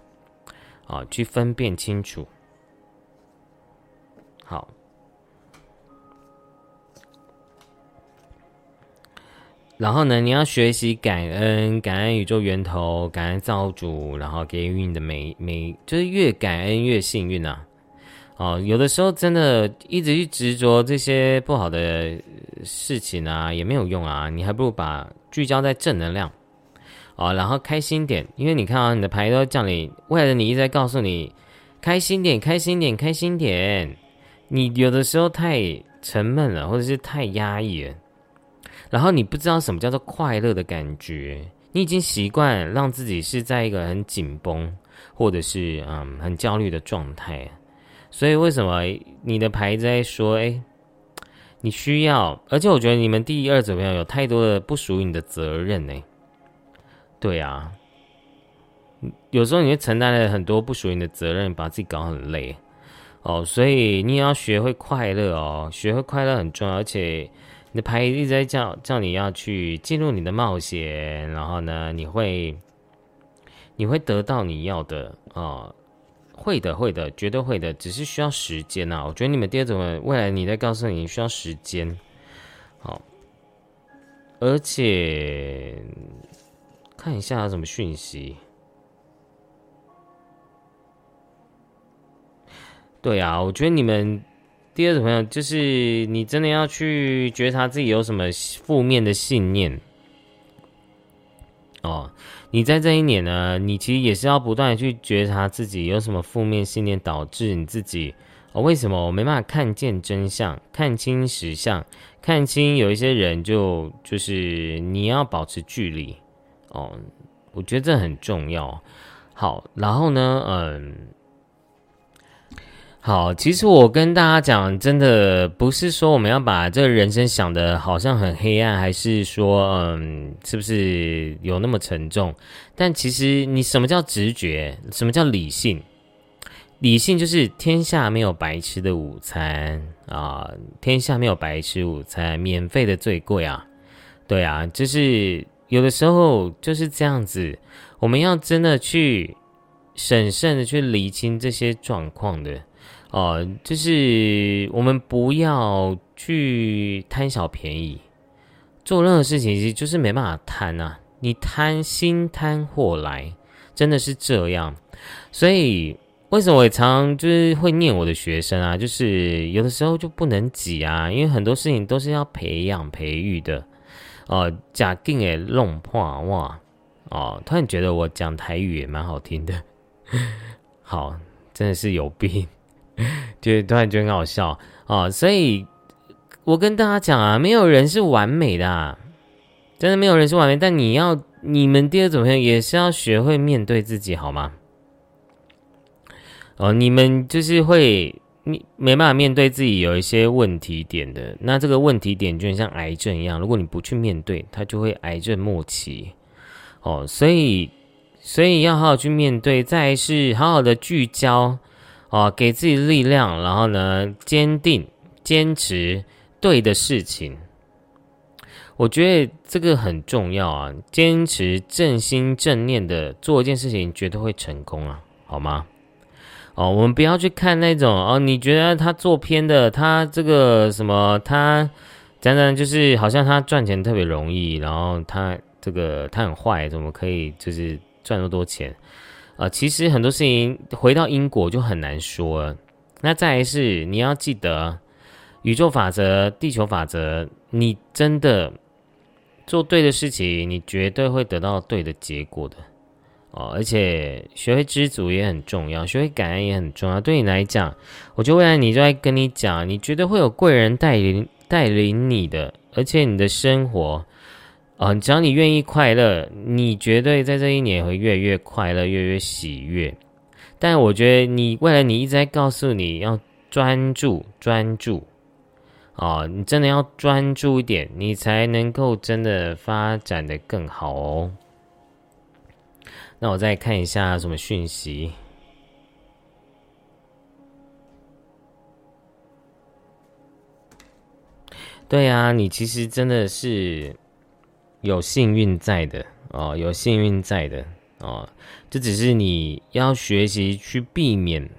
啊，去分辨清楚。好，然后呢，你要学习感恩，感恩宇宙源头，感恩造物主，然后给予你的每每，就是越感恩越幸运呐。哦，有的时候真的一直去执着这些不好的事情啊，也没有用啊。你还不如把聚焦在正能量。哦，然后开心点，因为你看啊，你的牌都叫你，为了你一直在告诉你，开心点，开心点，开心点。你有的时候太沉闷了，或者是太压抑了，然后你不知道什么叫做快乐的感觉，你已经习惯让自己是在一个很紧绷，或者是嗯很焦虑的状态。所以为什么你的牌在说，哎，你需要？而且我觉得你们第二组朋友有太多的不属于你的责任呢。对啊，有时候你会承担了很多不属于你的责任，把自己搞很累。哦，所以你也要学会快乐哦，学会快乐很重要。而且你的牌一直在叫叫你要去进入你的冒险，然后呢，你会你会得到你要的啊。会的，会的，绝对会的，只是需要时间呐。我觉得你们第二种未来，你在告诉你需要时间，好，而且看一下什么讯息。对啊，我觉得你们第二种朋友，就是你真的要去觉察自己有什么负面的信念哦。你在这一年呢，你其实也是要不断的去觉察自己有什么负面信念导致你自己哦，为什么我没办法看见真相、看清实相、看清有一些人就就是你要保持距离哦，我觉得这很重要。好，然后呢，嗯。好，其实我跟大家讲，真的不是说我们要把这个人生想的好像很黑暗，还是说，嗯，是不是有那么沉重？但其实你什么叫直觉？什么叫理性？理性就是天下没有白吃的午餐啊！天下没有白吃午餐，免费的最贵啊！对啊，就是有的时候就是这样子，我们要真的去审慎的去理清这些状况的。哦，就是我们不要去贪小便宜，做任何事情其实就是没办法贪啊！你贪心贪货来，真的是这样。所以为什么我常常就是会念我的学生啊？就是有的时候就不能挤啊，因为很多事情都是要培养培育的。哦，假定诶弄破哇！哦，突然觉得我讲台语也蛮好听的。(laughs) 好，真的是有病。(laughs) 就突然觉得很好笑哦，所以我跟大家讲啊，没有人是完美的，真的没有人是完美。但你要，你们第二种朋友也是要学会面对自己，好吗？哦，你们就是会你没办法面对自己有一些问题点的，那这个问题点就像癌症一样，如果你不去面对，它就会癌症末期。哦，所以所以要好好去面对，再是好好的聚焦。哦，给自己力量，然后呢，坚定、坚持对的事情。我觉得这个很重要啊！坚持正心正念的做一件事情，绝对会成功啊，好吗？哦，我们不要去看那种哦，你觉得他做偏的，他这个什么，他讲讲就是好像他赚钱特别容易，然后他这个他很坏，怎么可以就是赚那么多钱？啊，其实很多事情回到因果就很难说。那再来是你要记得宇宙法则、地球法则，你真的做对的事情，你绝对会得到对的结果的。哦，而且学会知足也很重要，学会感恩也很重要。对你来讲，我觉得未来你就在跟你讲，你绝对会有贵人带领带领你的，而且你的生活。啊，只要你愿意快乐，你绝对在这一年会越来越快乐，越来越喜悦。但我觉得你未来你一直在告诉你要专注，专注。哦，你真的要专注一点，你才能够真的发展的更好哦。那我再看一下什么讯息。对呀，你其实真的是。有幸运在的哦，有幸运在的哦，这只是你要学习去避免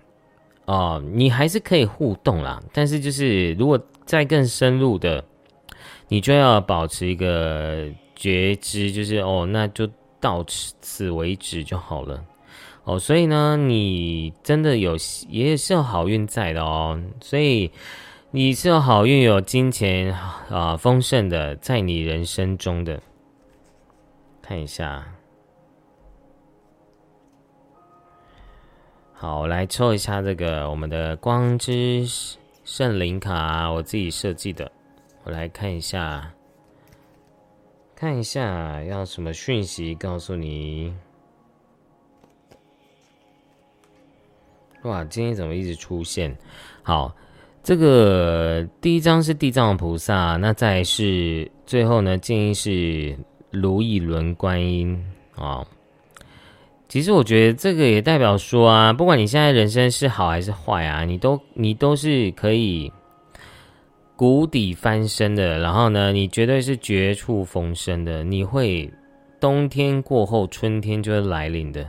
哦，你还是可以互动啦，但是就是如果再更深入的，你就要保持一个觉知，就是哦，那就到此此为止就好了哦。所以呢，你真的有也是有好运在的哦，所以你是有好运、有金钱啊丰盛的在你人生中的。看一下，好，来抽一下这个我们的光之圣灵卡，我自己设计的。我来看一下，看一下要什么讯息告诉你。哇，今天怎么一直出现？好，这个第一张是地藏菩萨，那再是最后呢，建议是如意轮观音啊。其实我觉得这个也代表说啊，不管你现在人生是好还是坏啊，你都你都是可以谷底翻身的。然后呢，你绝对是绝处逢生的，你会冬天过后春天就会来临的。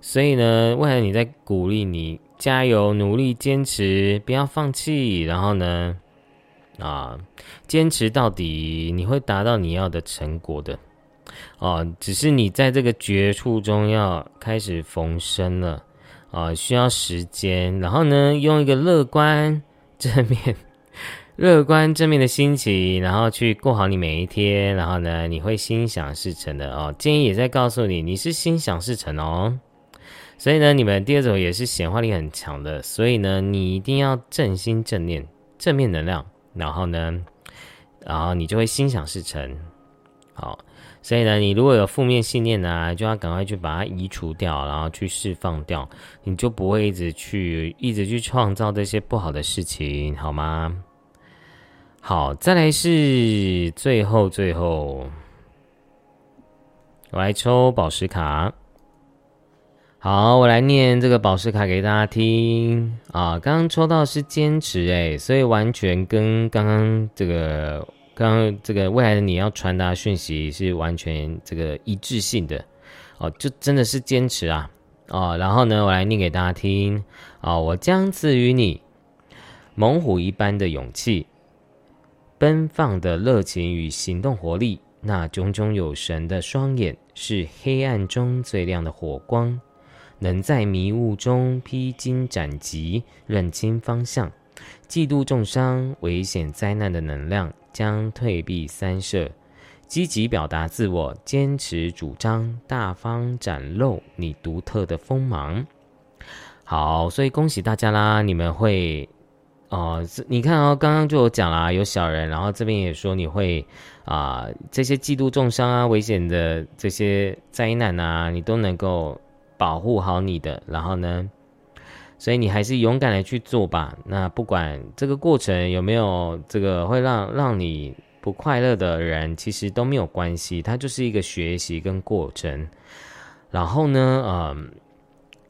所以呢，未来你在鼓励你加油、努力、坚持，不要放弃。然后呢，啊，坚持到底，你会达到你要的成果的。哦，只是你在这个绝处中要开始逢生了，啊，需要时间。然后呢，用一个乐观、正面、(laughs) 乐观正面的心情，然后去过好你每一天。然后呢，你会心想事成的哦。建议也在告诉你，你是心想事成哦。所以呢，你们第二种也是显化力很强的，所以呢，你一定要正心正念、正面能量。然后呢，然后你就会心想事成。好。所以呢，你如果有负面信念呢，就要赶快去把它移除掉，然后去释放掉，你就不会一直去一直去创造这些不好的事情，好吗？好，再来是最后最后，我来抽宝石卡。好，我来念这个宝石卡给大家听啊。刚刚抽到是坚持，诶，所以完全跟刚刚这个。刚刚这个未来的你要传达讯息是完全这个一致性的哦，就真的是坚持啊哦。然后呢，我来念给大家听啊，我将赐予你猛虎一般的勇气、奔放的热情与行动活力。那炯炯有神的双眼是黑暗中最亮的火光，能在迷雾中披荆斩棘、认清方向。嫉妒重伤、危险灾难的能量。将退避三舍，积极表达自我，坚持主张，大方展露你独特的锋芒。好，所以恭喜大家啦！你们会哦，你看哦，刚刚就有讲啦，有小人，然后这边也说你会啊，这些嫉妒重伤啊、危险的这些灾难啊，你都能够保护好你的。然后呢？所以你还是勇敢的去做吧。那不管这个过程有没有这个会让让你不快乐的人，其实都没有关系。它就是一个学习跟过程。然后呢，嗯，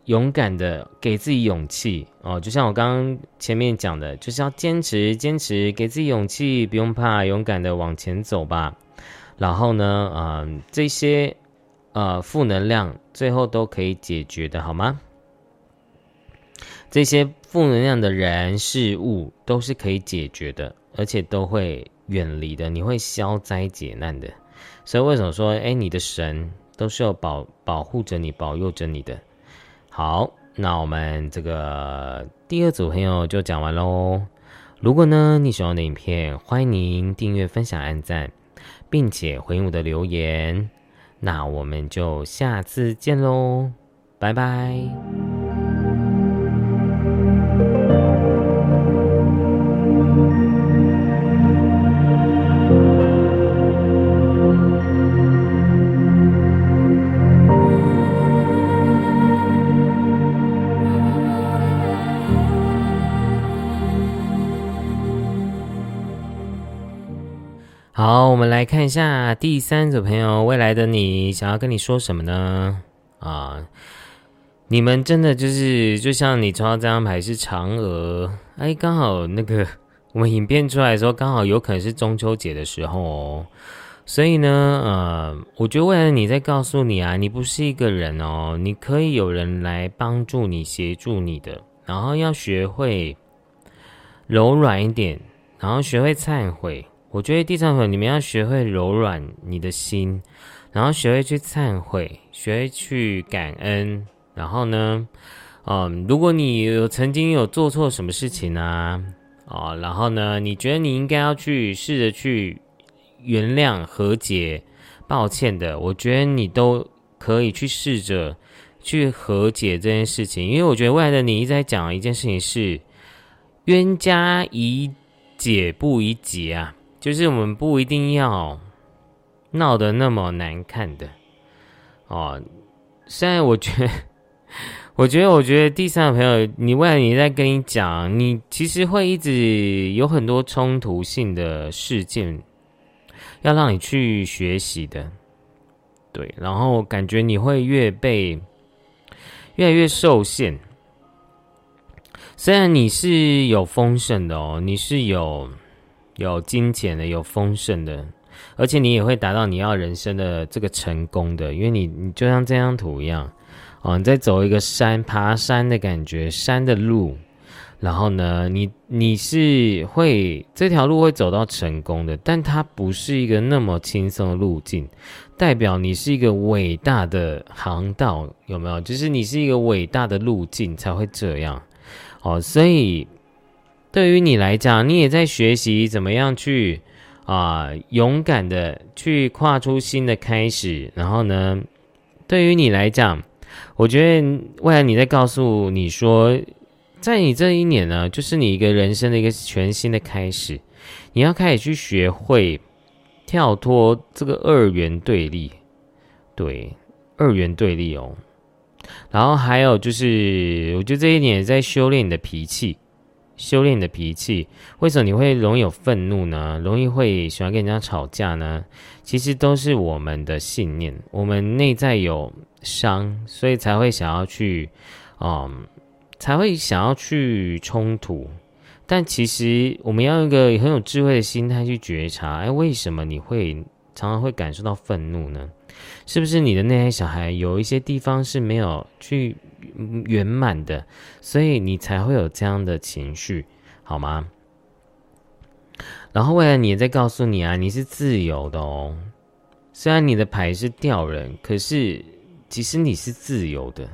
勇敢的给自己勇气哦。就像我刚刚前面讲的，就是要坚持，坚持，给自己勇气，不用怕，勇敢的往前走吧。然后呢，嗯，这些呃负能量最后都可以解决的，好吗？这些负能量的人事物都是可以解决的，而且都会远离的。你会消灾解难的。所以为什么说，哎，你的神都是要保保护着你、保佑着你的？好，那我们这个第二组朋友就讲完喽。如果呢你喜欢我的影片，欢迎您订阅、分享、按赞，并且回应我的留言。那我们就下次见喽，拜拜。来看一下第三组朋友，未来的你想要跟你说什么呢？啊，你们真的就是就像你抽到这张牌是嫦娥，哎，刚好那个 (laughs) 我们影片出来的时候，刚好有可能是中秋节的时候哦。所以呢，呃，我觉得未来的你在告诉你啊，你不是一个人哦，你可以有人来帮助你、协助你的，然后要学会柔软一点，然后学会忏悔。我觉得第三回你们要学会柔软你的心，然后学会去忏悔，学会去感恩。然后呢，嗯，如果你有曾经有做错什么事情啊，哦，然后呢，你觉得你应该要去试着去原谅、和解、抱歉的，我觉得你都可以去试着去和解这件事情。因为我觉得未来的你一直在讲一件事情是冤家宜解不宜结啊。就是我们不一定要闹得那么难看的哦。虽然我觉得，我觉得，我觉得第三个朋友，你未来你在跟你讲，你其实会一直有很多冲突性的事件，要让你去学习的，对，然后感觉你会越被越来越受限。虽然你是有丰盛的哦，你是有有金钱的，有丰盛的，而且你也会达到你要人生的这个成功的，因为你你就像这张图一样。哦，你在走一个山，爬山的感觉，山的路，然后呢，你你是会这条路会走到成功的，但它不是一个那么轻松的路径，代表你是一个伟大的航道，有没有？就是你是一个伟大的路径才会这样。哦，所以对于你来讲，你也在学习怎么样去啊，勇敢的去跨出新的开始，然后呢，对于你来讲。我觉得未来你在告诉你说，在你这一年呢，就是你一个人生的一个全新的开始，你要开始去学会跳脱这个二元对立，对，二元对立哦。然后还有就是，我觉得这一年在修炼你的脾气，修炼你的脾气。为什么你会容易有愤怒呢？容易会喜欢跟人家吵架呢？其实都是我们的信念，我们内在有。伤，所以才会想要去，嗯，才会想要去冲突。但其实我们要用一个很有智慧的心态去觉察，哎，为什么你会常常会感受到愤怒呢？是不是你的那些小孩有一些地方是没有去圆满的，所以你才会有这样的情绪，好吗？然后未来你也在告诉你啊，你是自由的哦。虽然你的牌是吊人，可是。其实你是自由的，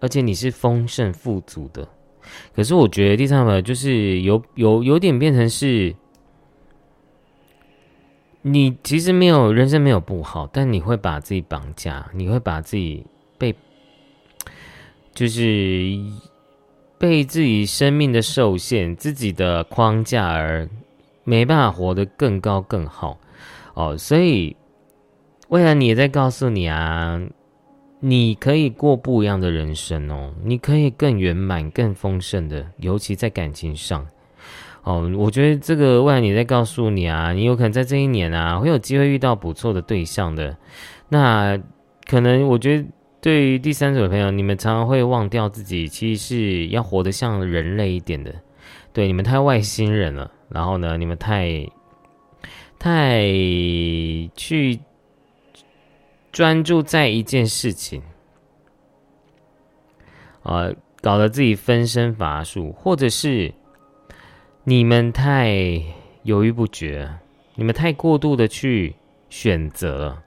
而且你是丰盛富足的。可是我觉得第三个就是有有有点变成是，你其实没有人生没有不好，但你会把自己绑架，你会把自己就是被自己生命的受限、自己的框架而没办法活得更高更好哦，所以。未来你也在告诉你啊，你可以过不一样的人生哦，你可以更圆满、更丰盛的，尤其在感情上哦。我觉得这个未来你在告诉你啊，你有可能在这一年啊，会有机会遇到不错的对象的。那可能我觉得对于第三组的朋友，你们常常会忘掉自己，其实是要活得像人类一点的。对，你们太外星人了，然后呢，你们太太去。专注在一件事情，啊，搞得自己分身乏术，或者是你们太犹豫不决，你们太过度的去选择，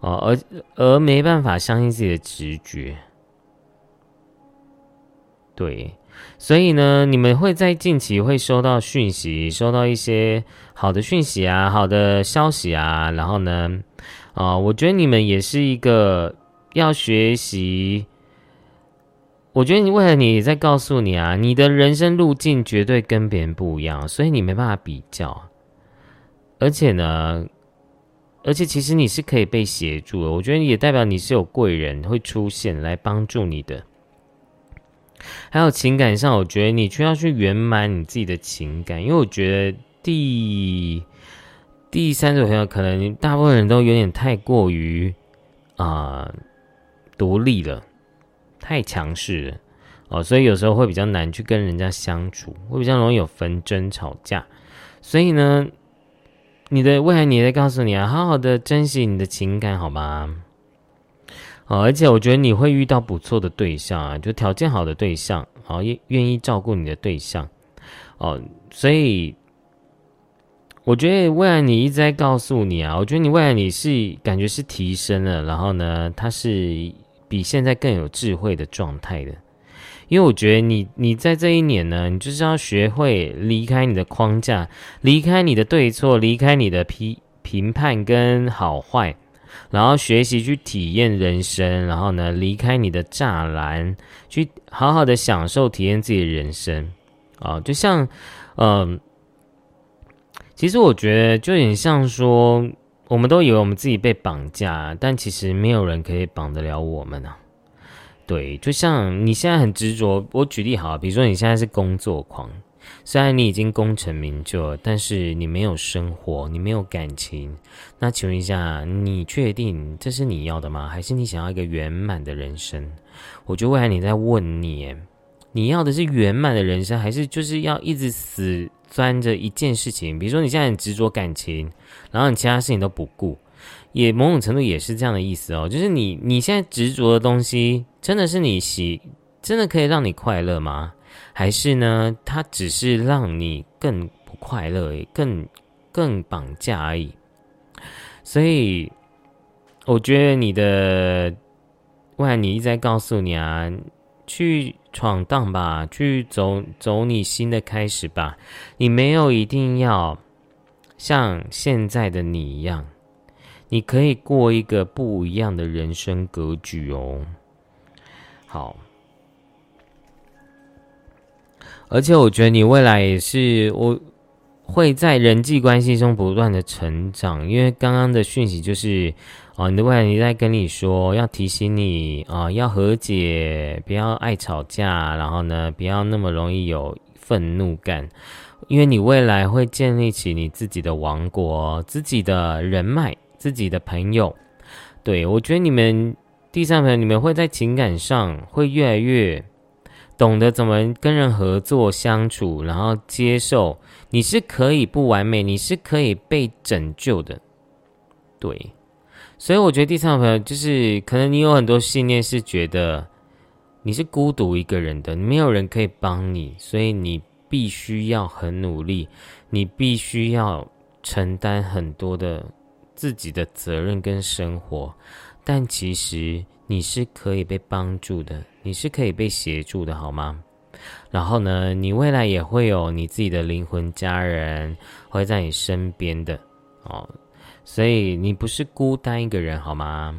哦，而而没办法相信自己的直觉，对，所以呢，你们会在近期会收到讯息，收到一些好的讯息啊，好的消息啊，然后呢？啊，我觉得你们也是一个要学习。我觉得你为了你在告诉你啊，你的人生路径绝对跟别人不一样，所以你没办法比较。而且呢，而且其实你是可以被协助的。我觉得也代表你是有贵人会出现来帮助你的。还有情感上，我觉得你需要去圆满你自己的情感，因为我觉得第。第三种朋友，可能大部分人都有点太过于啊独立了，太强势了哦，所以有时候会比较难去跟人家相处，会比较容易有纷争吵架。所以呢，你的未来你在告诉你啊，好好的珍惜你的情感，好吗？哦，而且我觉得你会遇到不错的对象啊，就条件好的对象，好愿愿意照顾你的对象哦，所以。我觉得未来你一直在告诉你啊，我觉得你未来你是感觉是提升了，然后呢，他是比现在更有智慧的状态的，因为我觉得你你在这一年呢，你就是要学会离开你的框架，离开你的对错，离开你的批评判跟好坏，然后学习去体验人生，然后呢，离开你的栅栏，去好好的享受体验自己的人生啊，就像嗯。其实我觉得就有点像说，我们都以为我们自己被绑架，但其实没有人可以绑得了我们啊。对，就像你现在很执着，我举例好，比如说你现在是工作狂，虽然你已经功成名就，但是你没有生活，你没有感情，那请问一下，你确定这是你要的吗？还是你想要一个圆满的人生？我觉得未来你在问你，你要的是圆满的人生，还是就是要一直死钻着一件事情？比如说你现在很执着感情，然后你其他事情都不顾。也某种程度也是这样的意思哦，就是你你现在执着的东西，真的是你喜，真的可以让你快乐吗？还是呢，它只是让你更不快乐，更更绑架而已？所以，我觉得你的未来，你一直在告诉你啊，去闯荡吧，去走走你新的开始吧。你没有一定要像现在的你一样。你可以过一个不一样的人生格局哦。好，而且我觉得你未来也是我会在人际关系中不断的成长，因为刚刚的讯息就是啊，你的未来你在跟你说，要提醒你啊，要和解，不要爱吵架，然后呢，不要那么容易有愤怒感，因为你未来会建立起你自己的王国，自己的人脉。自己的朋友，对我觉得你们第三朋友，你们会在情感上会越来越懂得怎么跟人合作相处，然后接受你是可以不完美，你是可以被拯救的，对。所以我觉得第三朋友就是可能你有很多信念是觉得你是孤独一个人的，没有人可以帮你，所以你必须要很努力，你必须要承担很多的。自己的责任跟生活，但其实你是可以被帮助的，你是可以被协助的，好吗？然后呢，你未来也会有你自己的灵魂家人会在你身边的哦，所以你不是孤单一个人，好吗？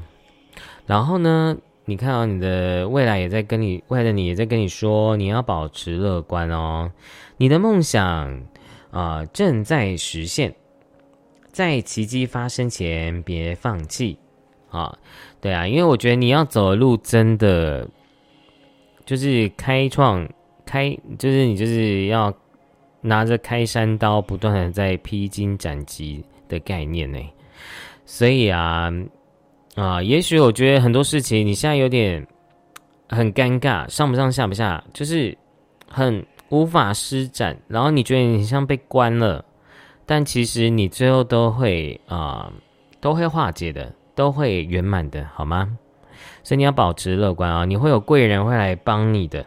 然后呢，你看到你的未来也在跟你未来的你也在跟你说，你要保持乐观哦，你的梦想啊正在实现。在奇迹发生前，别放弃啊！对啊，因为我觉得你要走的路真的就是开创开，就是你就是要拿着开山刀，不断的在披荆斩棘的概念呢。所以啊啊，也许我觉得很多事情你现在有点很尴尬，上不上下不下，就是很无法施展，然后你觉得你像被关了。但其实你最后都会啊，都会化解的，都会圆满的，好吗？所以你要保持乐观啊，你会有贵人会来帮你的。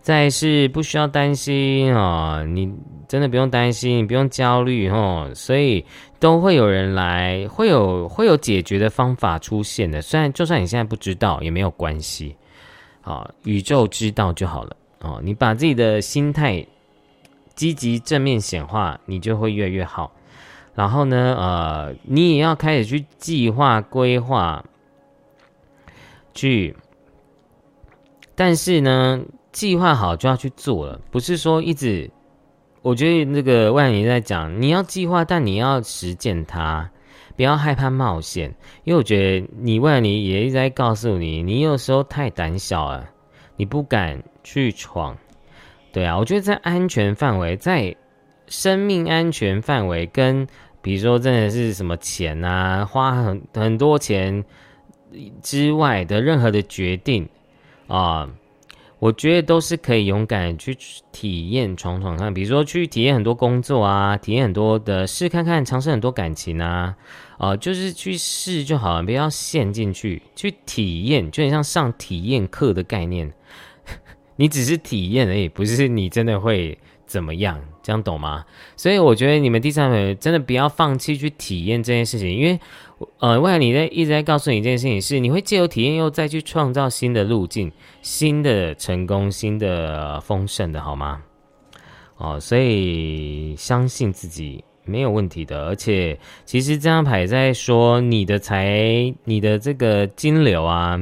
再是不需要担心啊，你真的不用担心，你不用焦虑哦。所以都会有人来，会有会有解决的方法出现的。虽然就算你现在不知道也没有关系，啊，宇宙知道就好了哦。你把自己的心态。积极正面显化，你就会越来越好。然后呢，呃，你也要开始去计划、规划，去。但是呢，计划好就要去做了，不是说一直。我觉得那个万你在讲，你要计划，但你要实践它，不要害怕冒险。因为我觉得你万你也一直在告诉你，你有时候太胆小了，你不敢去闯。对啊，我觉得在安全范围，在生命安全范围，跟比如说真的是什么钱啊，花很很多钱之外的任何的决定啊，我觉得都是可以勇敢去体验、闯闯看。比如说去体验很多工作啊，体验很多的试看看，尝试很多感情啊，啊，就是去试就好了，不要陷进去，去体验，就很像上体验课的概念。你只是体验而已，不是你真的会怎么样，这样懂吗？所以我觉得你们第三位真的不要放弃去体验这件事情，因为呃，未来你在一直在告诉你一件事情，是你会借由体验又再去创造新的路径、新的成功、新的丰盛的，好吗？哦，所以相信自己没有问题的，而且其实这张牌在说你的财、你的这个金流啊。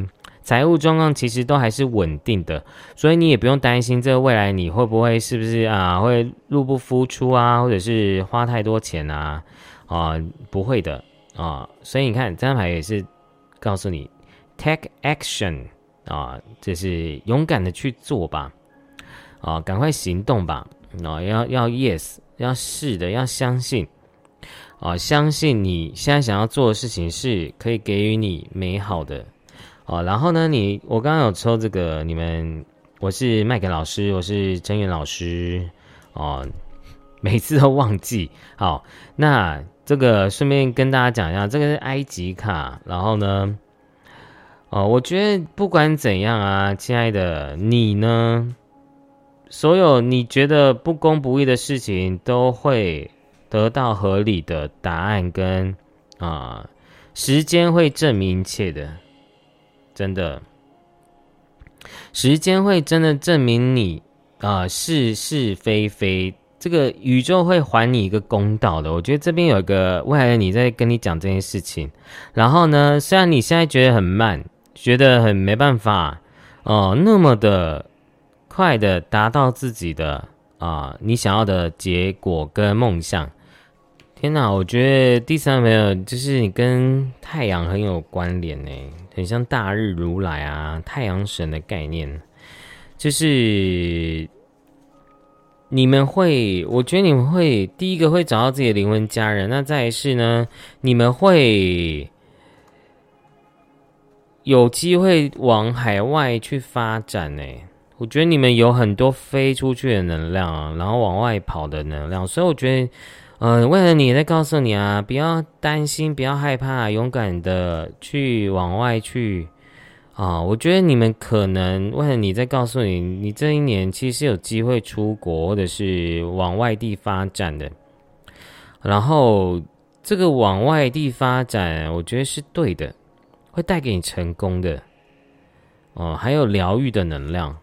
财务状况其实都还是稳定的，所以你也不用担心这个未来你会不会是不是啊会入不敷出啊，或者是花太多钱啊啊不会的啊，所以你看这张牌也是告诉你 take action 啊，就是勇敢的去做吧，啊，赶快行动吧，啊，要要 yes，要是的，要相信，啊，相信你现在想要做的事情是可以给予你美好的，哦，然后呢，你我刚刚有抽这个，你们，我是麦克老师，我是真源老师，哦，每次都忘记，好，那这个顺便跟大家讲一下，这个是埃及卡，然后呢。哦，我觉得不管怎样啊，亲爱的你呢，所有你觉得不公不义的事情，都会得到合理的答案，跟啊，时间会证明一切的，真的，时间会真的证明你啊是是非非，这个宇宙会还你一个公道的。我觉得这边有一个未来的你在跟你讲这件事情，然后呢，虽然你现在觉得很慢。觉得很没办法哦，那么的快的达到自己的啊，你想要的结果跟梦想。天哪，我觉得第三个朋友，就是你跟太阳很有关联呢，很像大日如来啊，太阳神的概念。就是你们会，我觉得你们会第一个会找到自己的灵魂家人，那再是呢，你们会。有机会往海外去发展呢？我觉得你们有很多飞出去的能量，然后往外跑的能量，所以我觉得，嗯，为了你在告诉你啊，不要担心，不要害怕，勇敢的去往外去啊！我觉得你们可能为了你在告诉你，你这一年其实有机会出国或者是往外地发展的，然后这个往外地发展，我觉得是对的。会带给你成功的，哦，还有疗愈的能量，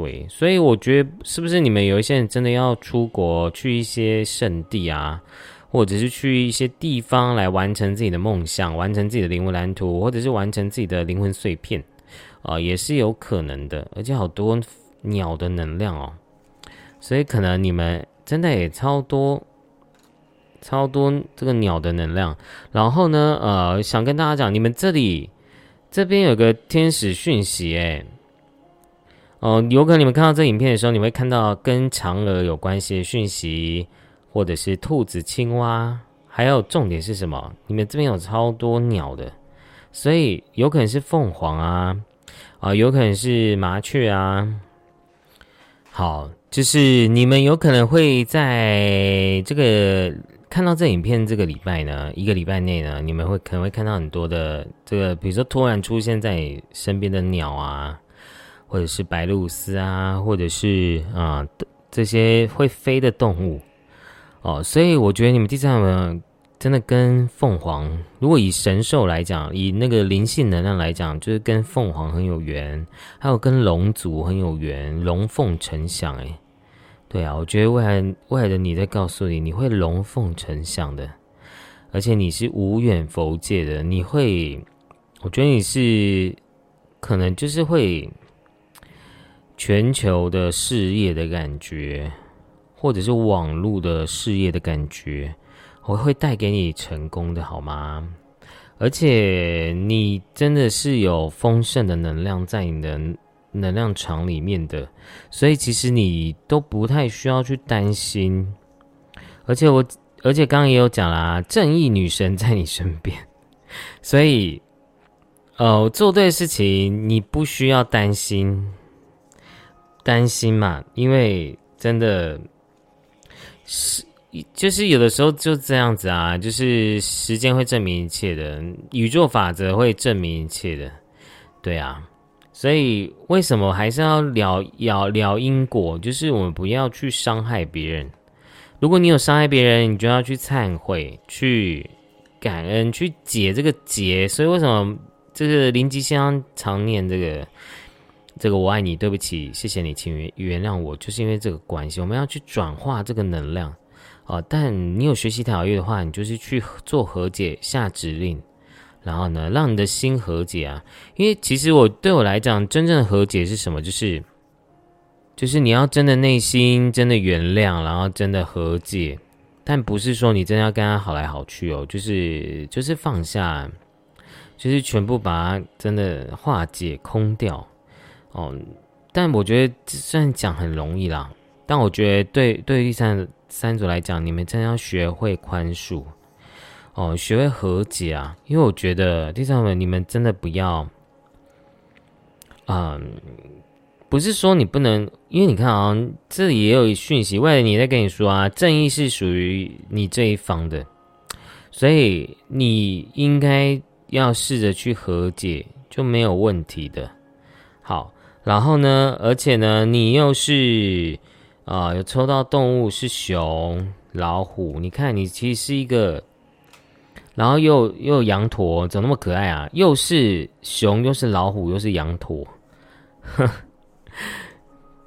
对，所以我觉得是不是你们有一些人真的要出国去一些圣地啊，或者是去一些地方来完成自己的梦想，完成自己的灵魂蓝图，或者是完成自己的灵魂碎片，啊，也是有可能的，而且好多鸟的能量哦，所以可能你们真的也超多。超多这个鸟的能量，然后呢，呃，想跟大家讲，你们这里这边有个天使讯息，哎，哦，有可能你们看到这影片的时候，你会看到跟嫦娥有关系的讯息，或者是兔子、青蛙，还有重点是什么？你们这边有超多鸟的，所以有可能是凤凰啊，啊，有可能是麻雀啊，好，就是你们有可能会在这个。看到这影片，这个礼拜呢，一个礼拜内呢，你们会可能会看到很多的这个，比如说突然出现在身边的鸟啊，或者是白鹭鸶啊，或者是啊这些会飞的动物哦。所以我觉得你们第三个真的跟凤凰，如果以神兽来讲，以那个灵性能量来讲，就是跟凤凰很有缘，还有跟龙族很有缘，龙凤呈祥哎。对啊，我觉得未来未来的你在告诉你，你会龙凤呈祥的，而且你是无远佛界的，你会，我觉得你是可能就是会全球的事业的感觉，或者是网络的事业的感觉，我会带给你成功的，好吗？而且你真的是有丰盛的能量在你的。能量场里面的，所以其实你都不太需要去担心，而且我，而且刚刚也有讲啦，正义女神在你身边，所以，呃，做对事情你不需要担心，担心嘛，因为真的是，就是有的时候就这样子啊，就是时间会证明一切的，宇宙法则会证明一切的，对啊。所以，为什么还是要聊聊聊因果？就是我们不要去伤害别人。如果你有伤害别人，你就要去忏悔、去感恩、去解这个结。所以，为什么这个林吉香常念这个这个“我爱你，对不起，谢谢你，请原原谅我”，就是因为这个关系。我们要去转化这个能量啊！但你有学习疗愈的话，你就是去做和解、下指令。然后呢，让你的心和解啊！因为其实我对我来讲，真正的和解是什么？就是，就是你要真的内心真的原谅，然后真的和解，但不是说你真的要跟他好来好去哦，就是就是放下，就是全部把它真的化解空掉哦，但我觉得虽然讲很容易啦，但我觉得对对第三三组来讲，你们真的要学会宽恕，哦，学会和解啊，因为我觉得第三组你们真的不要，嗯。不是说你不能，因为你看啊，这里也有讯息，为了你在跟你说啊，正义是属于你这一方的，所以你应该要试着去和解，就没有问题的。好，然后呢，而且呢，你又是啊，有抽到动物是熊、老虎，你看你其实是一个，然后又又羊驼，怎么那么可爱啊？又是熊，又是老虎，又是羊驼，呵。(laughs)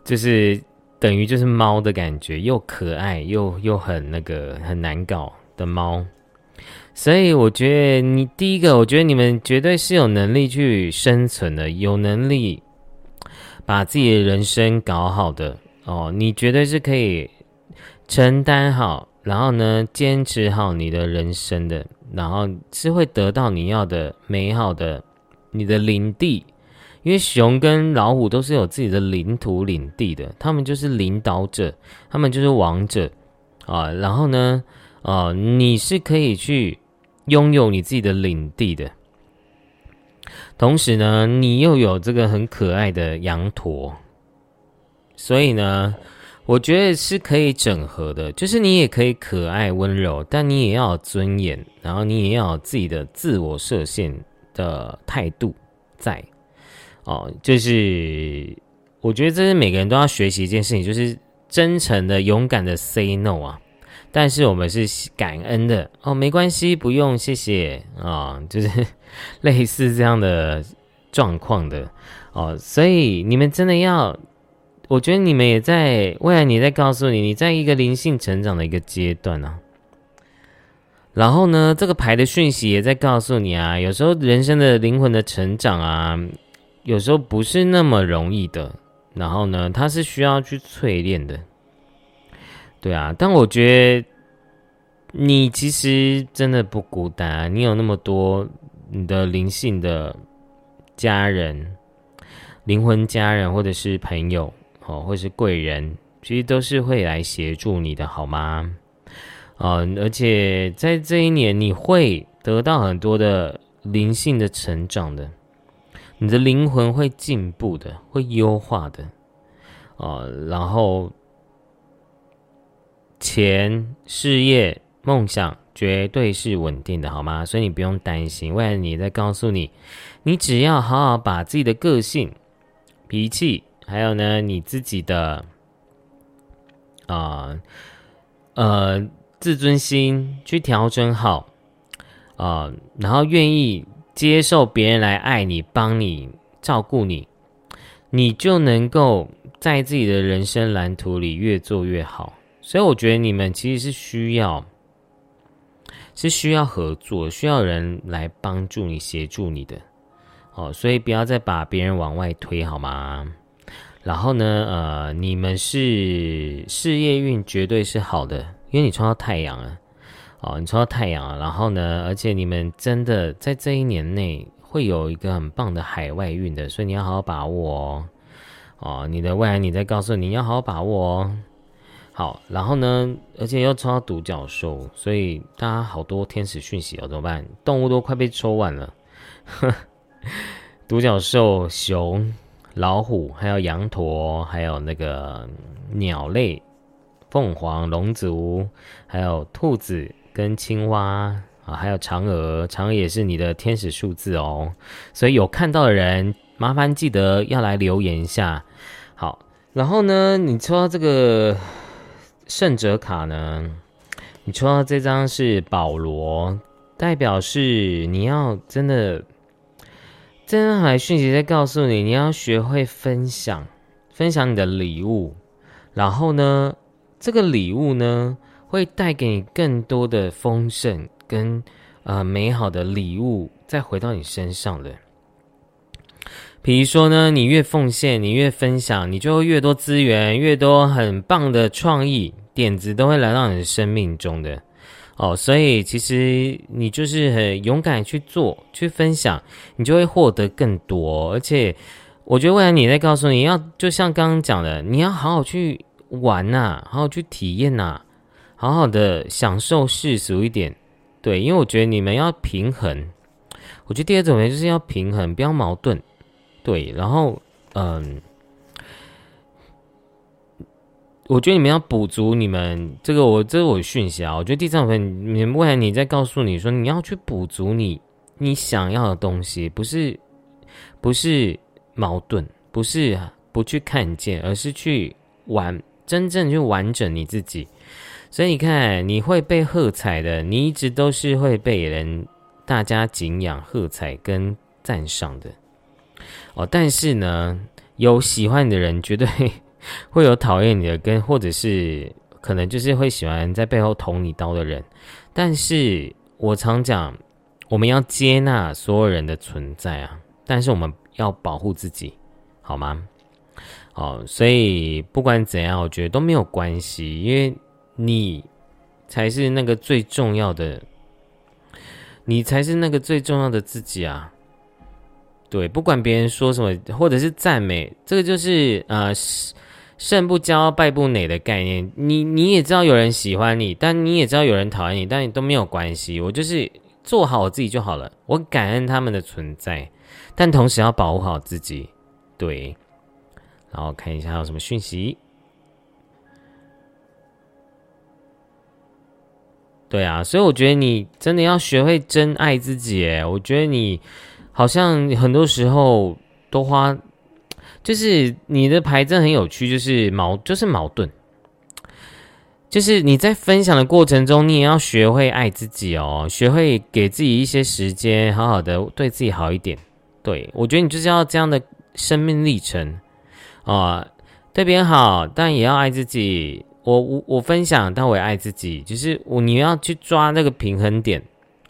就是等于就是猫的感觉，又可爱又又很那个很难搞的猫，所以我觉得你第一个，我觉得你们绝对是有能力去生存的，有能力把自己的人生搞好的哦，你绝对是可以承担好，然后呢坚持好你的人生的，然后是会得到你要的美好的你的领地。因为熊跟老虎都是有自己的领土领地的，他们就是领导者，他们就是王者啊。然后呢，啊，你是可以去拥有你自己的领地的，同时呢，你又有这个很可爱的羊驼，所以呢，我觉得是可以整合的。就是你也可以可爱温柔，但你也要有尊严，然后你也要有自己的自我设限的态度在。哦，就是我觉得这是每个人都要学习一件事情，就是真诚的、勇敢的 say no 啊。但是我们是感恩的哦，没关系，不用，谢谢啊，就是 (laughs) 类似这样的状况的哦。所以你们真的要，我觉得你们也在未来，你在告诉你，你在一个灵性成长的一个阶段呢。然后呢，这个牌的讯息也在告诉你啊，有时候人生的灵魂的成长啊。有时候不是那么容易的，然后呢，它是需要去淬炼的，对啊。但我觉得你其实真的不孤单啊，你有那么多你的灵性的家人、灵魂家人，或者是朋友，哦，或是贵人，其实都是会来协助你的，好吗？嗯，而且在这一年，你会得到很多的灵性的成长的。你的灵魂会进步的，会优化的，啊，然后钱、事业、梦想绝对是稳定的，好吗？所以你不用担心。未来你在告诉你，你只要好好把自己的个性、脾气，还有呢你自己的啊呃自尊心去调整好啊，然后愿意。接受别人来爱你、帮你、照顾你，你就能够在自己的人生蓝图里越做越好。所以我觉得你们其实是需要，是需要合作，需要人来帮助你、协助你的。哦，所以不要再把别人往外推，好吗？然后呢，呃，你们是事业运绝对是好的，因为你冲到太阳了。哦，你冲到太阳，然后呢？而且你们真的在这一年内会有一个很棒的海外运的，所以你要好好把握哦。哦，你的未来你在告诉你要好好把握哦。好，然后呢？而且又抽到独角兽，所以大家好多天使讯息哦，怎么办？动物都快被抽完了。(laughs) 独角兽、熊、老虎，还有羊驼，还有那个鸟类，凤凰、龙族，还有兔子。跟青蛙啊，还有嫦娥，嫦娥也是你的天使数字哦。所以有看到的人，麻烦记得要来留言一下。好，然后呢，你抽到这个圣者卡呢？你抽到这张是保罗，代表是你要真的，真的海讯息在告诉你，你要学会分享，分享你的礼物。然后呢，这个礼物呢？会带给你更多的丰盛跟呃美好的礼物，再回到你身上的。比如说呢，你越奉献，你越分享，你就会越多资源，越多很棒的创意点子都会来到你的生命中的哦。所以其实你就是很勇敢去做，去分享，你就会获得更多。而且我觉得未来你在告诉你要，就像刚刚讲的，你要好好去玩呐，好好去体验呐，好好的享受世俗一点。对，因为我觉得你们要平衡。我觉得第二种呢，就是要平衡，不要矛盾。对，然后嗯。我觉得你们要补足你们这个，我这是我讯息啊。我觉得第三部分，你未来你在告诉你说，你要去补足你你想要的东西，不是不是矛盾，不是不去看见，而是去完真正去完整你自己。所以你看，你会被喝彩的，你一直都是会被人大家敬仰、喝彩跟赞赏的哦。但是呢，有喜欢你的人绝对。会有讨厌你的，跟或者是可能就是会喜欢在背后捅你刀的人，但是我常讲，我们要接纳所有人的存在啊，但是我们要保护自己，好吗？好，所以不管怎样，我觉得都没有关系，因为你才是那个最重要的，你才是那个最重要的自己啊。对，不管别人说什么，或者是赞美，这个就是呃。胜不骄，败不馁的概念，你你也知道有人喜欢你，但你也知道有人讨厌你，但你都没有关系。我就是做好我自己就好了。我感恩他们的存在，但同时要保护好自己。对，然后看一下还有什么讯息。对啊，所以我觉得你真的要学会真爱自己。哎，我觉得你好像很多时候都花。就是你的牌真很有趣，就是矛就是矛盾，就是你在分享的过程中，你也要学会爱自己哦，学会给自己一些时间，好好的对自己好一点。对我觉得你就是要这样的生命历程啊，对别人好，但也要爱自己。我我我分享，但我也爱自己，就是我你要去抓那个平衡点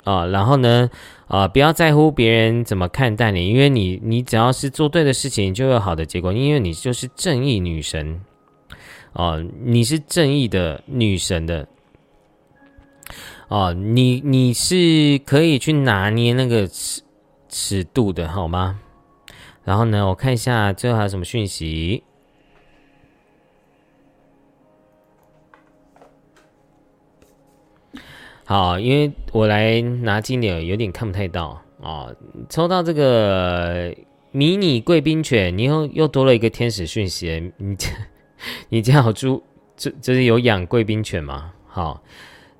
啊，然后呢？啊，不要在乎别人怎么看待你，因为你，你只要是做对的事情，就有好的结果，因为你就是正义女神，哦，你是正义的女神的，哦，你你是可以去拿捏那个尺尺度的，好吗？然后呢，我看一下最后还有什么讯息。好，因为我来拿金点，有点看不太到啊。抽到这个迷你贵宾犬，你又又多了一个天使讯息。你 (laughs) 你家有猪，这这是有养贵宾犬吗？好，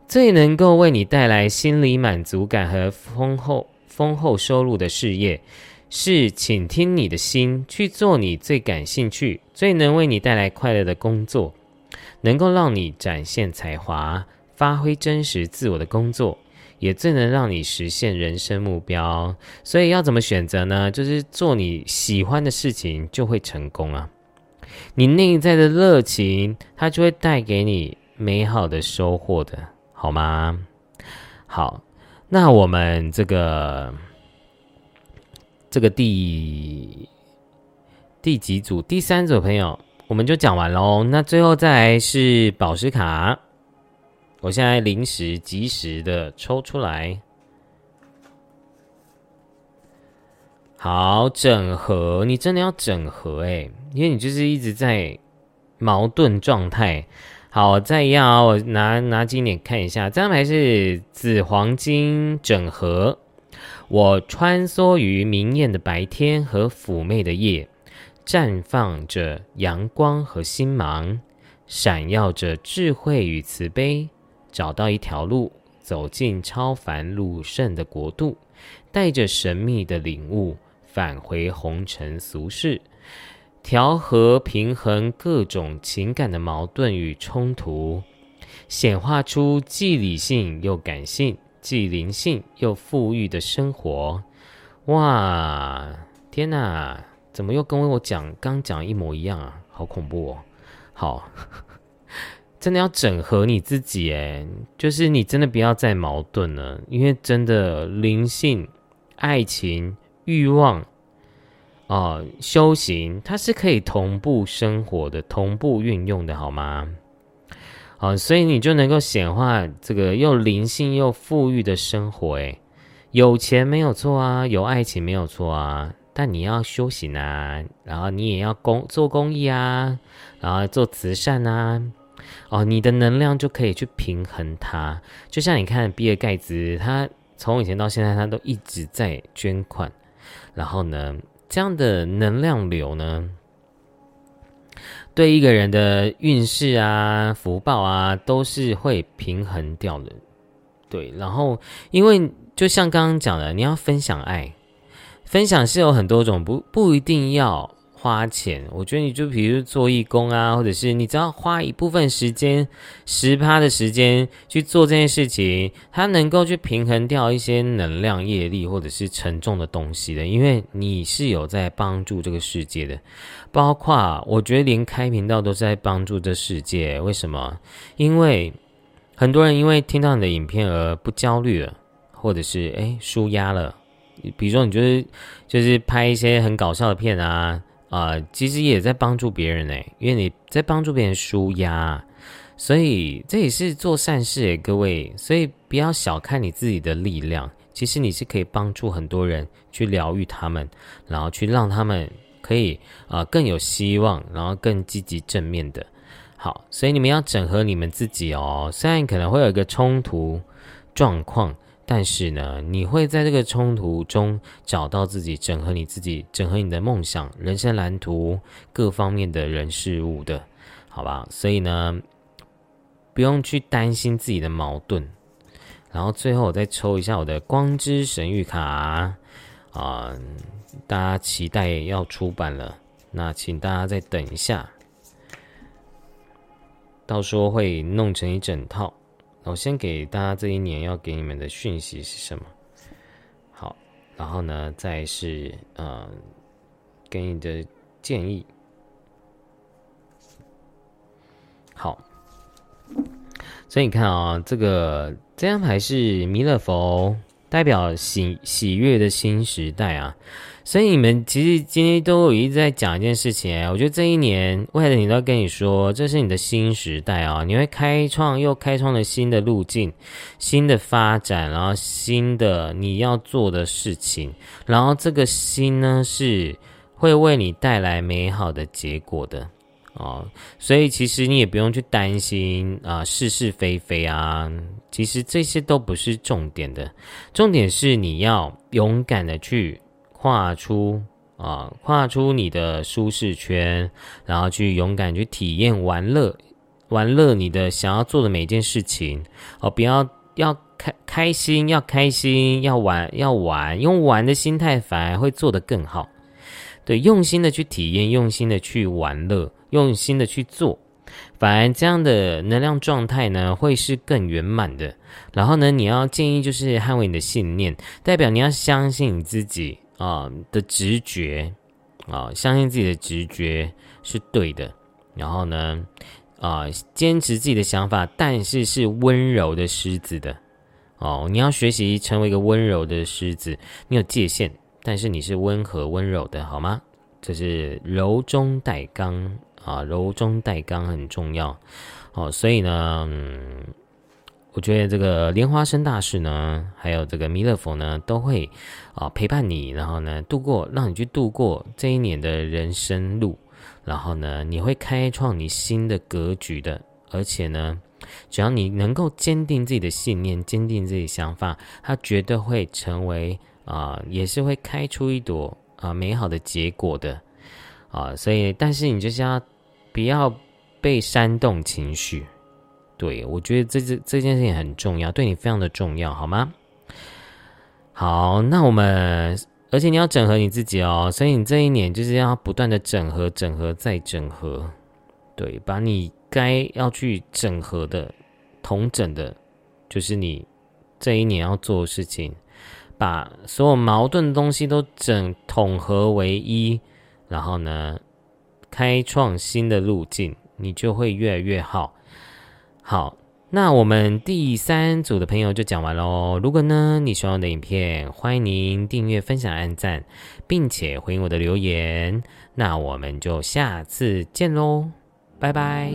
最能够为你带来心理满足感和丰厚丰厚收入的事业，是倾听你的心，去做你最感兴趣、最能为你带来快乐的工作，能够让你展现才华。发挥真实自我的工作，也最能让你实现人生目标。所以要怎么选择呢？就是做你喜欢的事情，就会成功啊！你内在的热情，它就会带给你美好的收获的，好吗？好，那我们这个这个第第几组？第三组朋友，我们就讲完喽。那最后再来是宝石卡。我现在临时及时的抽出来，好整合，你真的要整合哎，因为你就是一直在矛盾状态。好，再要，我拿拿几点看一下，这张牌是紫黄金整合。我穿梭于明艳的白天和妩媚的夜，绽放着阳光和星芒，闪耀着智慧与慈悲。找到一条路，走进超凡路圣的国度，带着神秘的领悟返回红尘俗世，调和平衡各种情感的矛盾与冲突，显化出既理性又感性、既灵性又富裕的生活。哇，天哪，怎么又跟我讲刚讲一模一样啊？好恐怖哦！好。真的要整合你自己，哎，就是你真的不要再矛盾了，因为真的灵性、爱情、欲望啊、修行，它是可以同步生活的、同步运用的，好吗？好，所以你就能够显化这个又灵性又富裕的生活，哎，有钱没有错啊，有爱情没有错啊，但你要修行啊，然后你也要公做公益啊，然后做慈善啊，哦，你的能量就可以去平衡它。就像你看比尔盖茨，他从以前到现在，他都一直在捐款，然后呢，这样的能量流呢，对一个人的运势啊、福报啊，都是会平衡掉的。对，然后因为就像刚刚讲的，你要分享爱。分享是有很多种，不不一定要花钱。我觉得你就比如做义工啊，或者是你只要花一部分时间，十趴的时间去做这件事情，它能够去平衡掉一些能量业力或者是沉重的东西的。因为你是有在帮助这个世界的，包括我觉得连开频道都是在帮助这世界。为什么？因为很多人因为听到你的影片而不焦虑了，或者是诶舒压了。比如说，你就是就是拍一些很搞笑的片啊啊，其实也在帮助别人呢，因为你在帮助别人舒压，所以这也是做善事诶，各位，所以不要小看你自己的力量，其实你是可以帮助很多人去疗愈他们，然后去让他们可以啊更有希望，然后更积极正面的。好，所以你们要整合你们自己哦，虽然可能会有一个冲突状况。但是呢，你会在这个冲突中找到自己，整合你自己，整合你的梦想、人生蓝图各方面的人事物的，好吧？所以呢，不用去担心自己的矛盾。然后最后我再抽一下我的光之神谕卡啊，大家期待要出版了，那请大家再等一下，到时候会弄成一整套。我先给大家这一年要给你们的讯息是什么？好，然后呢，再是呃，给你的建议。好，所以你看啊，这个这张牌是弥勒佛，代表喜喜悦的新时代啊。所以你们其实今天都一直在讲一件事情，我觉得这一年未来的你都要跟你说，这是你的新时代啊，你会开创又开创了新的路径、新的发展，然后新的你要做的事情，然后这个新呢是会为你带来美好的结果的哦。所以其实你也不用去担心啊是是非非啊，其实这些都不是重点的，重点是你要勇敢的去。跨出啊，跨出你的舒适圈，然后去勇敢去体验玩乐，玩乐你的想要做的每一件事情哦，不要要开开心，要开心，要玩要玩，用玩的心态反而会做得更好。对，用心的去体验，用心的去玩乐，用心的去做，反而这样的能量状态呢，会是更圆满的。然后呢，你要建议就是捍卫你的信念，代表你要相信你自己。啊的直觉，啊，相信自己的直觉是对的。然后呢，啊，坚持自己的想法，但是是温柔的狮子的。哦，你要学习成为一个温柔的狮子。你有界限，但是你是温和温柔的，好吗？这是柔中带刚啊，柔中带刚很重要。哦，所以呢。我觉得这个莲花生大士呢，还有这个弥勒佛呢，都会啊陪伴你，然后呢度过，让你去度过这一年的人生路，然后呢你会开创你新的格局的，而且呢，只要你能够坚定自己的信念，坚定自己想法，它绝对会成为啊，也是会开出一朵啊美好的结果的啊，所以但是你就是要不要被煽动情绪。对，我觉得这这这件事情很重要，对你非常的重要，好吗？好，那我们，而且你要整合你自己哦，所以你这一年就是要不断的整合、整合再整合，对，把你该要去整合的、同整的，就是你这一年要做的事情，把所有矛盾的东西都整统合为一，然后呢，开创新的路径，你就会越来越好。好，那我们第三组的朋友就讲完喽。如果呢你喜欢我的影片，欢迎您订阅、分享、按赞，并且回应我的留言。那我们就下次见喽，拜拜。